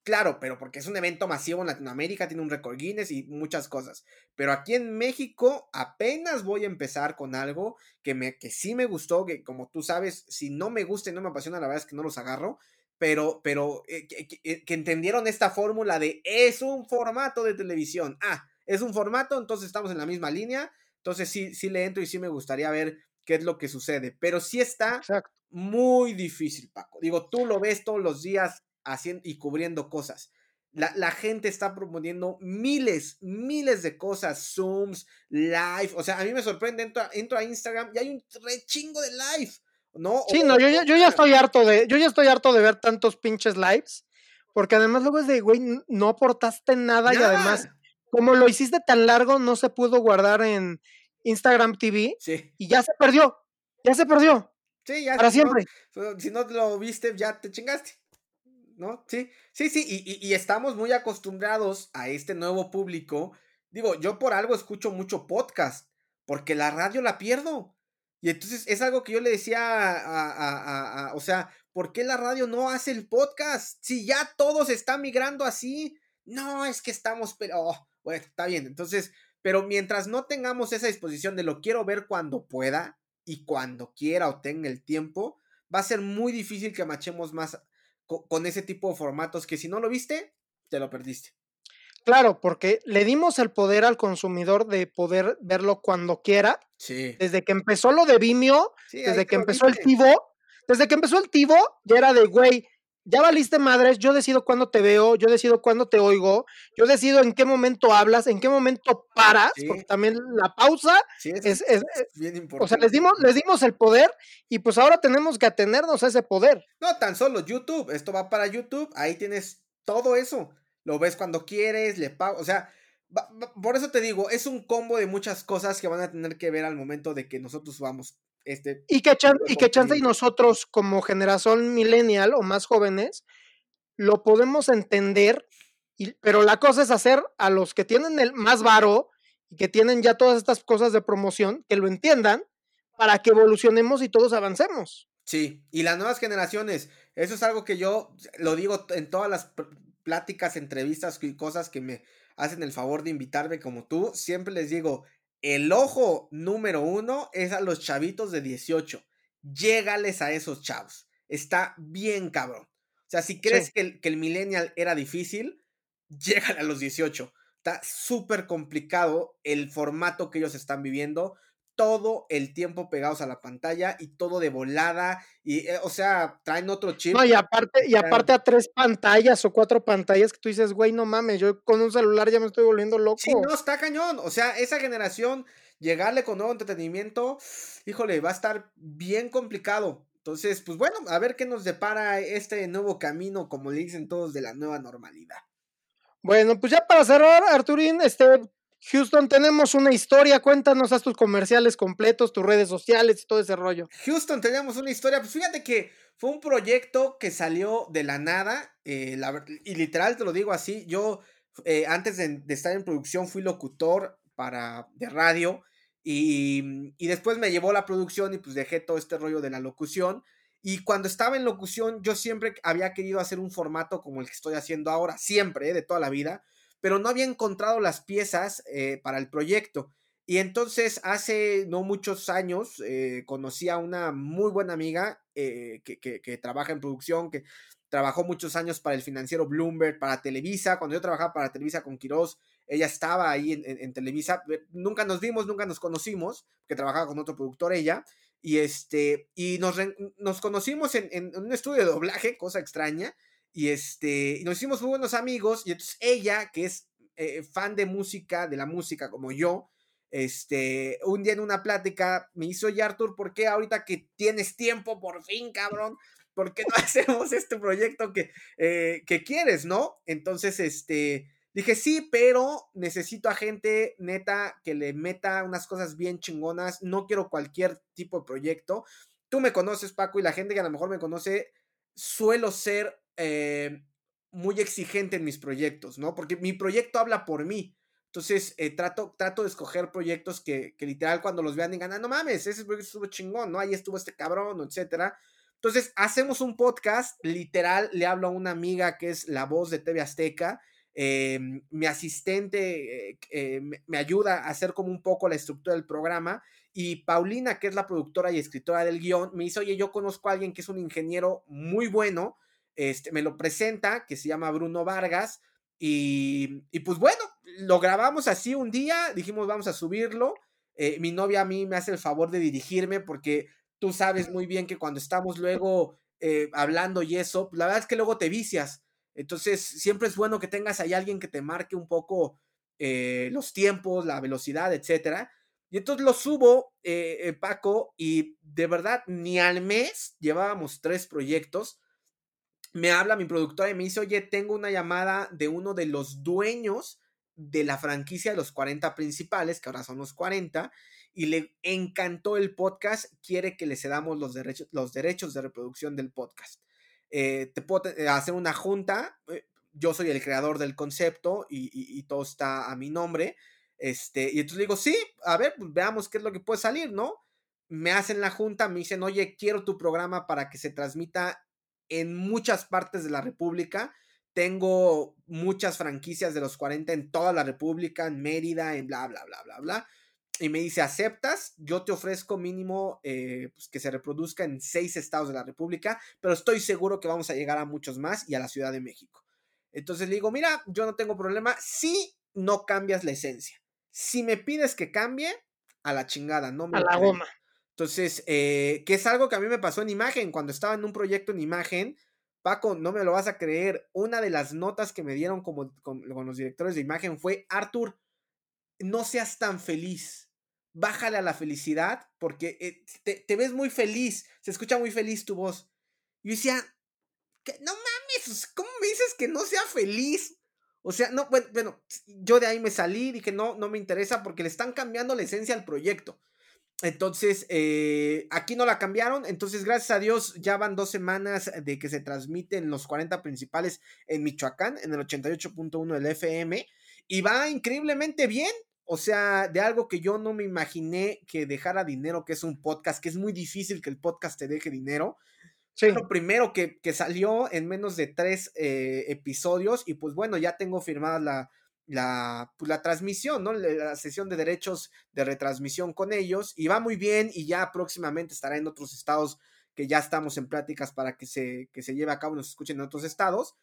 Claro, pero porque es un evento masivo en Latinoamérica, tiene un récord Guinness y muchas cosas. Pero aquí en México apenas voy a empezar con algo que, me, que sí me gustó, que como tú sabes, si no me gusta y no me apasiona, la verdad es que no los agarro. Pero, pero eh, eh, que, entendieron esta fórmula de es un formato de televisión. Ah, es un formato, entonces estamos en la misma línea. Entonces sí, sí le entro y sí me gustaría ver qué es lo que sucede. Pero sí está muy difícil, Paco. Digo, tú lo ves todos los días haciendo y cubriendo cosas. La, gente está proponiendo miles, miles de cosas, Zooms, live. O sea, a mí me sorprende, entro, a Instagram y hay un rechingo de live. ¿no? Sí, no, yo, yo, ya estoy harto de, yo ya estoy harto de ver tantos pinches lives, porque además luego es de, güey, no aportaste nada y además, como lo hiciste tan largo, no se pudo guardar en Instagram TV sí. y ya se perdió, ya se perdió. Sí, ya. Para siempre. si no lo viste, ya te chingaste. ¿No? Sí, sí, sí, y, y, estamos muy acostumbrados a este nuevo público. Digo, yo por algo escucho mucho podcast, porque la radio la pierdo. Y entonces es algo que yo le decía a, a, o sea, ¿por qué la radio no hace el podcast? Si ya todos están migrando así. No, es que estamos, pero, oh, bueno, está bien. Entonces, pero mientras no tengamos esa disposición de lo quiero ver cuando pueda y cuando quiera o tenga el tiempo, va a ser muy difícil que machemos más con, ese tipo de formatos que si no lo viste, te lo perdiste. Claro, porque le dimos el poder al consumidor de poder verlo cuando quiera. Sí. Desde que empezó lo de Vimeo, desde que empezó el Tivo, desde que empezó el Tivo, ya era de, güey, ya valiste madres, yo decido cuándo te veo, yo decido cuándo te oigo, yo decido en qué momento hablas, en qué momento paras, porque también la pausa es, bien importante. O sea, les dimos, les dimos el poder y pues ahora tenemos que atenernos a ese poder. No, tan solo YouTube, esto va para YouTube, ahí tienes todo eso, lo ves cuando quieres, le pago, o sea, por eso te digo, es un combo de muchas cosas que van a tener que ver al momento de que nosotros vamos este, y que, y que chance y nosotros como generación millennial o más jóvenes lo podemos entender, y, pero la cosa es hacer a los que tienen el más varo y que tienen ya todas estas cosas de promoción, que lo entiendan para que evolucionemos y todos avancemos. Sí, y las nuevas generaciones, eso es algo que yo lo digo en todas las pláticas, entrevistas y cosas que me hacen el favor de invitarme como tú, siempre les digo, el ojo número uno es a los chavitos de 18. Llégales a esos chavos. Está bien cabrón. O sea, si crees que, el, que el millennial era difícil, llégale a los 18. Está súper complicado el formato que ellos están viviendo todo el tiempo pegados a la pantalla y todo de volada y eh, o sea, traen otro chip. No, y aparte y aparte a tres pantallas o cuatro pantallas que tú dices, "Güey, no mames, yo con un celular ya me estoy volviendo loco." Sí, no, está cañón. O sea, esa generación llegarle con nuevo entretenimiento, híjole, va a estar bien complicado. Entonces, pues bueno, a ver qué nos depara este nuevo camino, como le dicen todos, de la nueva normalidad. Bueno, pues ya para cerrar, Arturín, este, Houston, tenemos una historia, cuéntanos a tus comerciales completos, tus redes sociales y todo ese rollo. Houston, tenemos una historia, pues fíjate que fue un proyecto que salió de la nada, eh, y literal te lo digo así, yo eh, antes de, estar en producción fui locutor para, de radio, y, y después me llevó la producción y pues dejé todo este rollo de la locución. Y cuando estaba en locución, yo siempre había querido hacer un formato como el que estoy haciendo ahora, siempre, eh, de toda la vida pero no había encontrado las piezas eh, para el proyecto. Y entonces hace no muchos años eh, conocí a una muy buena amiga eh, que, trabaja en producción, que trabajó muchos años para el financiero Bloomberg, para Televisa. Cuando yo trabajaba para Televisa con Quiroz, ella estaba ahí en, Televisa. Nunca nos vimos, nunca nos conocimos, que trabajaba con otro productor ella. Y, este, y nos, nos conocimos en, un estudio de doblaje, cosa extraña. Y este, nos hicimos muy buenos amigos. Y entonces ella, que es eh, fan de música, de la música como yo, este, un día en una plática me hizo, oye Arthur, ¿por qué ahorita que tienes tiempo, por fin, cabrón? ¿Por qué no (laughs) hacemos este proyecto que, eh, que quieres, no? Entonces, este, dije, sí, pero necesito a gente neta que le meta unas cosas bien chingonas. No quiero cualquier tipo de proyecto. Tú me conoces, Paco, y la gente que a lo mejor me conoce, suelo ser eh, muy exigente en mis proyectos, ¿no? Porque mi proyecto habla por mí. Entonces, eh, trato, trato de escoger proyectos que, que, literal cuando los vean digan, ah, no mames, ese proyecto estuvo chingón, ¿no? Ahí estuvo este cabrón, etcétera. Entonces, hacemos un podcast, literal, le hablo a una amiga que es la voz de TV Azteca, eh, mi asistente me, me, ayuda a hacer como un poco la estructura del programa y Paulina, que es la productora y escritora del guion, me dice, oye, yo conozco a alguien que es un ingeniero muy bueno, este, me lo presenta, que se llama Bruno Vargas, y, pues bueno, lo grabamos así un día, dijimos vamos a subirlo, eh, mi novia a mí me hace el favor de dirigirme porque tú sabes muy bien que cuando estamos luego eh, hablando y eso, la verdad es que luego te vicias. Entonces, siempre es bueno que tengas ahí alguien que te marque un poco eh, los tiempos, la velocidad, etcétera. Y entonces lo subo, Paco, y de verdad, ni al mes llevábamos tres proyectos. Me habla mi productora y me dice, oye, tengo una llamada de uno de los dueños de la franquicia de los 40 principales, que ahora son los 40, y le encantó el podcast, quiere que le cedamos los derechos, los derechos de reproducción del podcast. te puedo hacer una junta, yo soy el creador del concepto y, todo está a mi nombre. Este, y entonces digo, sí, a ver, pues veamos qué es lo que puede salir, ¿no? Me hacen la junta, me dicen, oye, quiero tu programa para que se transmita en muchas partes de la República. Tengo muchas franquicias de los 40 en toda la República, en Mérida, en bla, bla, bla, bla, bla. Y me dice, ¿aceptas? Yo te ofrezco mínimo eh, pues, que se reproduzca en seis estados de la República, pero estoy seguro que vamos a llegar a muchos más y a la Ciudad de México. Entonces le digo, mira, yo no tengo problema si no cambias la esencia. Si me pides que cambie, a la chingada, no me... A la goma. Entonces, eh, que es algo que a mí me pasó en imagen, cuando estaba en un proyecto en imagen, Paco, no me lo vas a creer, una de las notas que me dieron como, con, los directores de imagen fue, Arthur, no seas tan feliz, bájale a la felicidad, porque eh, te, ves muy feliz, se escucha muy feliz tu voz. Y yo decía, no mames, ¿cómo me dices que no sea feliz? O sea, no, bueno, yo de ahí me salí, dije, no, no me interesa porque le están cambiando la esencia al proyecto. Entonces, eh, aquí no la cambiaron. Entonces, gracias a Dios, ya van dos semanas de que se transmiten los 40 principales en Michoacán, en el 88.1 del FM. Y va increíblemente bien. O sea, de algo que yo no me imaginé que dejara dinero, que es un podcast, que es muy difícil que el podcast te deje dinero. Sí. Lo primero que, salió en menos de tres eh, episodios y pues bueno, ya tengo firmada la, la, pues, la transmisión, ¿no? La sesión de derechos de retransmisión con ellos y va muy bien y ya próximamente estará en otros estados que ya estamos en pláticas para que se, que se lleve a cabo, nos escuchen en otros estados.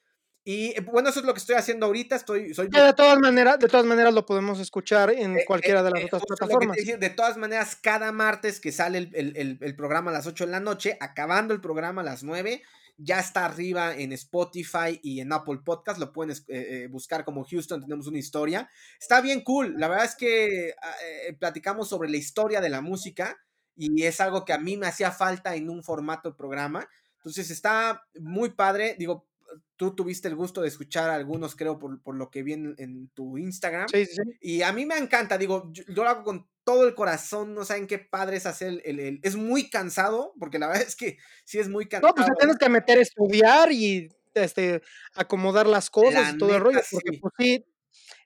Y eh, bueno, eso es lo que estoy haciendo ahorita. Estoy, soy... de todas maneras, de todas maneras lo podemos escuchar en eh, cualquiera de las otras plataformas. de todas maneras, cada martes que sale el, programa a las 8 de la noche, acabando el programa a las 9, ya está arriba en Spotify y en Apple Podcast. Lo pueden eh, buscar como Houston, tenemos una historia. Está bien cool. La verdad es que ah, platicamos sobre la historia de la música y es algo que a mí me hacía falta en un formato de programa. Entonces está muy padre. Digo, tú tuviste el gusto de escuchar a algunos, creo, por, lo que vi en, tu Instagram. Sí, sí, Y a mí me encanta, digo, yo, lo hago con todo el corazón, no saben qué padre es hacer el, Es muy cansado, porque la (laughs) verdad es que sí es muy cansado. No, pues te tienes que meter a estudiar y este, acomodar las cosas y todo el rollo, porque pues sí,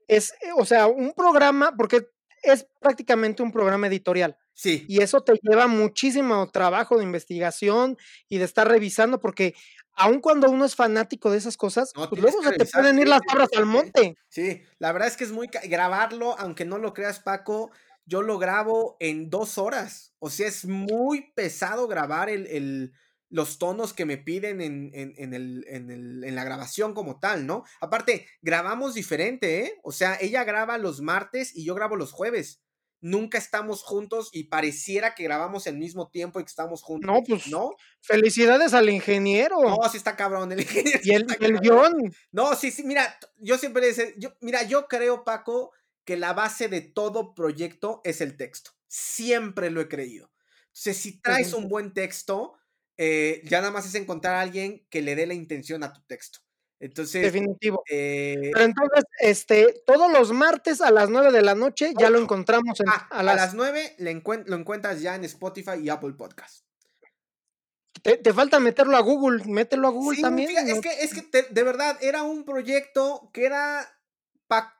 es, eh, o sea, un programa, porque es prácticamente un programa editorial. Sí. Y eso te lleva muchísimo trabajo de investigación y de estar revisando, porque aun cuando uno es fanático de esas cosas, pues luego se te pueden ir las cabras al monte. Sí, la verdad es que es muy grabarlo, aunque no lo creas, Paco, yo lo grabo en dos horas. O sea, es muy pesado grabar el, los tonos que me piden en, en, el, en, la grabación como tal, ¿no? Aparte, grabamos diferente, ¿eh? O sea, ella graba los martes y yo grabo los jueves nunca estamos juntos y pareciera que grabamos al mismo tiempo y que estamos juntos. No, pues, ¿no? Felicidades al ingeniero. No, sí está cabrón, el ingeniero. Y el, el guion. No, sí, sí, mira, yo siempre dice, yo, mira, yo creo, Paco, que la base de todo proyecto es el texto. Siempre lo he creído. Entonces, si traes un buen texto, eh, ya nada más es encontrar a alguien que le dé la intención a tu texto. Entonces. Definitivo. Eh, Pero entonces, este, todos los martes a las 9 de la noche ya lo encontramos en, ah, a, las... 9 lo encuentras ya en Spotify y Apple Podcast. Te, falta meterlo a Google, mételo a Google también. Es que, es que de verdad era un proyecto que era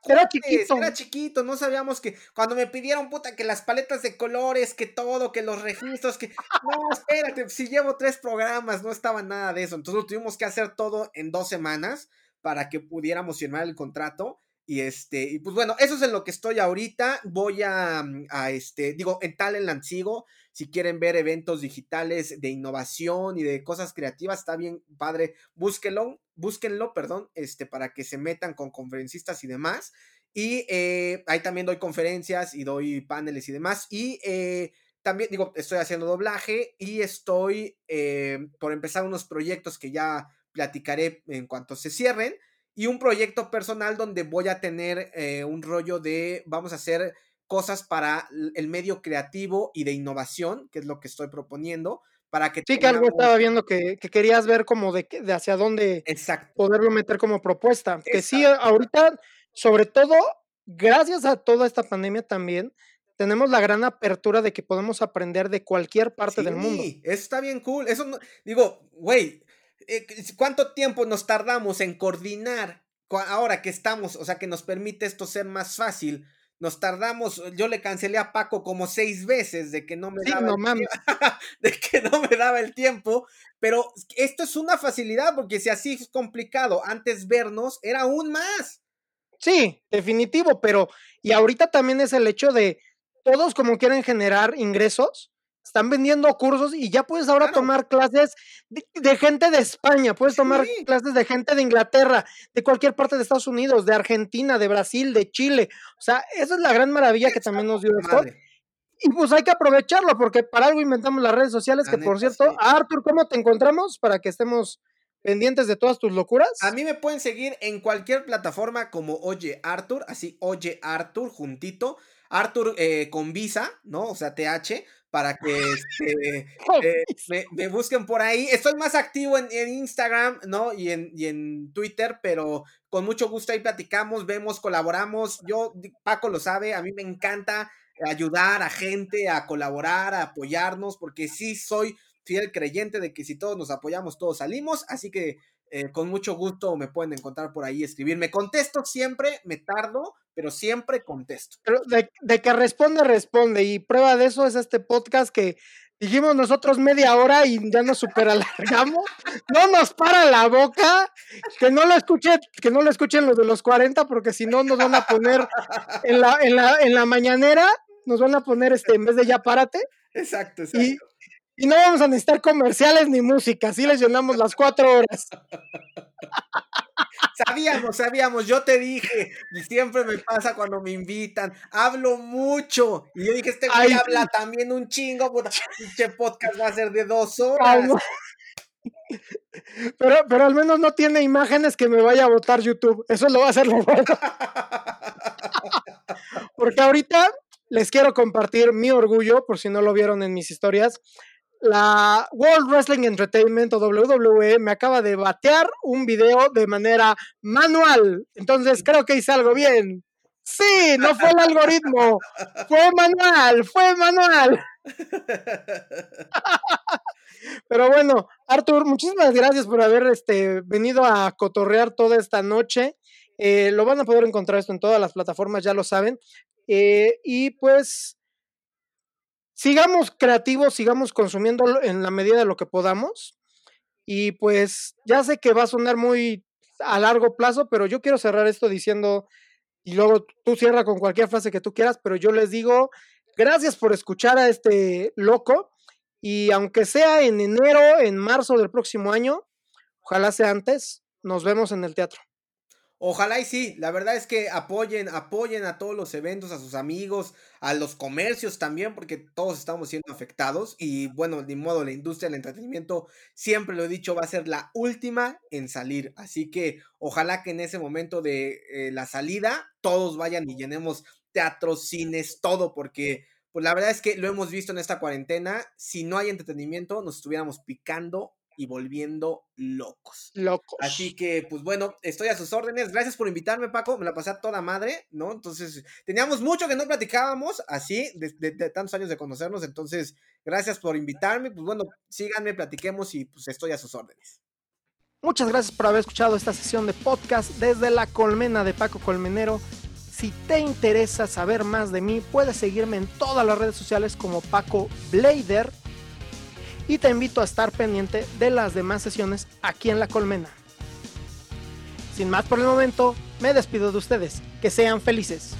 era chiquito. Era chiquito, no sabíamos que cuando me pidieron, puta, que las paletas de colores, que todo, que los registros, que... No, (laughs) espérate, si llevo tres programas, no estaba nada de eso. Entonces lo tuvimos que hacer todo en dos semanas para que pudiéramos firmar el contrato. Y este, y pues bueno, eso es en lo que estoy ahorita. Voy a, mm, este, digo, en Talentland sigo. Si quieren ver eventos digitales de innovación y de cosas creativas, está bien padre. Búsquenlo, búsquenlo, perdón, este, para que se metan con conferencistas y demás. Y eh, ahí también doy conferencias y doy paneles y demás. Y eh, también digo, estoy haciendo doblaje y estoy eh, por empezar unos proyectos que ya platicaré en cuanto se cierren y un proyecto personal donde voy a tener eh, un rollo de, vamos a hacer cosas para el medio creativo y de innovación, que es lo que estoy proponiendo, para que... Sí, que algo estaba viendo que, querías ver como de, de hacia dónde poderlo meter como propuesta. Que sí, ahorita, sobre todo, gracias a toda esta pandemia también, tenemos la gran apertura de que podemos aprender de cualquier parte del mundo. Sí, eso está bien cool. Eso no, digo, güey, ¿cuánto tiempo nos tardamos en coordinar ahora que estamos, o sea, que nos permite esto ser más fácil? Nos tardamos, yo le cancelé a Paco como seis veces de que no me daba el (laughs) de que no me daba el tiempo, pero esto es una facilidad porque si así es complicado antes vernos era aún más. Sí, definitivo, pero y ahorita también es el hecho de todos como quieren generar ingresos, están vendiendo cursos y ya puedes ahora tomar clases de, gente de España, puedes tomar clases de gente de Inglaterra, de cualquier parte de Estados Unidos, de Argentina, de Brasil, de Chile. O sea, esa es la gran maravilla que también nos dio esto. Y pues hay que aprovecharlo porque para algo inventamos las redes sociales, que por cierto, Arthur, ¿cómo te encontramos para que estemos pendientes de todas tus locuras? A mí me pueden seguir en cualquier plataforma como Oye Arthur, así Oye Arthur juntito. Arthur eh, con visa, ¿no? O sea, TH, para que este, (laughs) eh, me, busquen por ahí. Estoy más activo en, Instagram, ¿no? Y en, y en, Twitter, pero con mucho gusto ahí platicamos, vemos, colaboramos. Yo, Paco lo sabe, a mí me encanta ayudar a gente, a colaborar, a apoyarnos, porque sí soy fiel creyente de que si todos nos apoyamos, todos salimos. Así que eh, con mucho gusto me pueden encontrar por ahí, escribirme. Contesto siempre, me tardo, pero siempre contesto. Pero de, que responde, responde. Y prueba de eso es este podcast que dijimos nosotros media hora y ya nos super alargamos. (laughs) no nos para la boca. Que no lo escuchen, que no lo escuchen los de los 40, porque si no nos van a poner en la, en la, en la mañanera, nos van a poner este, en vez de ya párate. Exacto, exacto. Y no vamos a necesitar comerciales ni música, así les llenamos las cuatro horas. (laughs) Sabíamos, sabíamos, yo te dije, y siempre me pasa cuando me invitan, hablo mucho. Y yo dije, este güey habla también un chingo, este podcast va a ser de dos horas. Pero, pero al menos no tiene imágenes que me vaya a votar YouTube. Eso lo va a hacer lo bueno. (laughs) Porque ahorita les quiero compartir mi orgullo, por si no lo vieron en mis historias la World Wrestling Entertainment o WWE me acaba de batear un video de manera manual. Entonces creo que hice algo bien. Sí, no fue el algoritmo, (laughs) fue manual, fue manual. (laughs) Pero bueno, Arthur, muchísimas gracias por haber este, venido a cotorrear toda esta noche. Eh, lo van a poder encontrar esto en todas las plataformas, ya lo saben. Eh, y pues sigamos creativos, sigamos consumiendo en la medida de lo que podamos. Y pues ya sé que va a sonar muy a largo plazo, pero yo quiero cerrar esto diciendo, y luego tú cierra con cualquier frase que tú quieras, pero yo les digo, gracias por escuchar a este loco. Y aunque sea en enero, en marzo del próximo año, ojalá sea antes, nos vemos en el teatro. Ojalá y sí, la verdad es que apoyen, apoyen a todos los eventos, a sus amigos, a los comercios también, porque todos estamos siendo afectados y bueno, de modo la industria del entretenimiento, siempre lo he dicho, va a ser la última en salir, así que ojalá que en ese momento de eh, la salida todos vayan y llenemos teatros, cines, todo, porque pues la verdad es que lo hemos visto en esta cuarentena, si no hay entretenimiento nos estuviéramos picando y volviendo locos. Locos. Así que, pues bueno, estoy a sus órdenes. Gracias por invitarme, Paco. Me la pasé a toda madre, ¿no? Entonces, teníamos mucho que no platicábamos así, de, tantos años de conocernos. Entonces, gracias por invitarme. Pues bueno, síganme, platiquemos y pues estoy a sus órdenes. Muchas gracias por haber escuchado esta sesión de podcast desde la colmena de Paco Colmenero. Si te interesa saber más de mí, puedes seguirme en todas las redes sociales como Paco Blader y te invito a estar pendiente de las demás sesiones aquí en La Colmena. Sin más por el momento, me despido de ustedes. Que sean felices.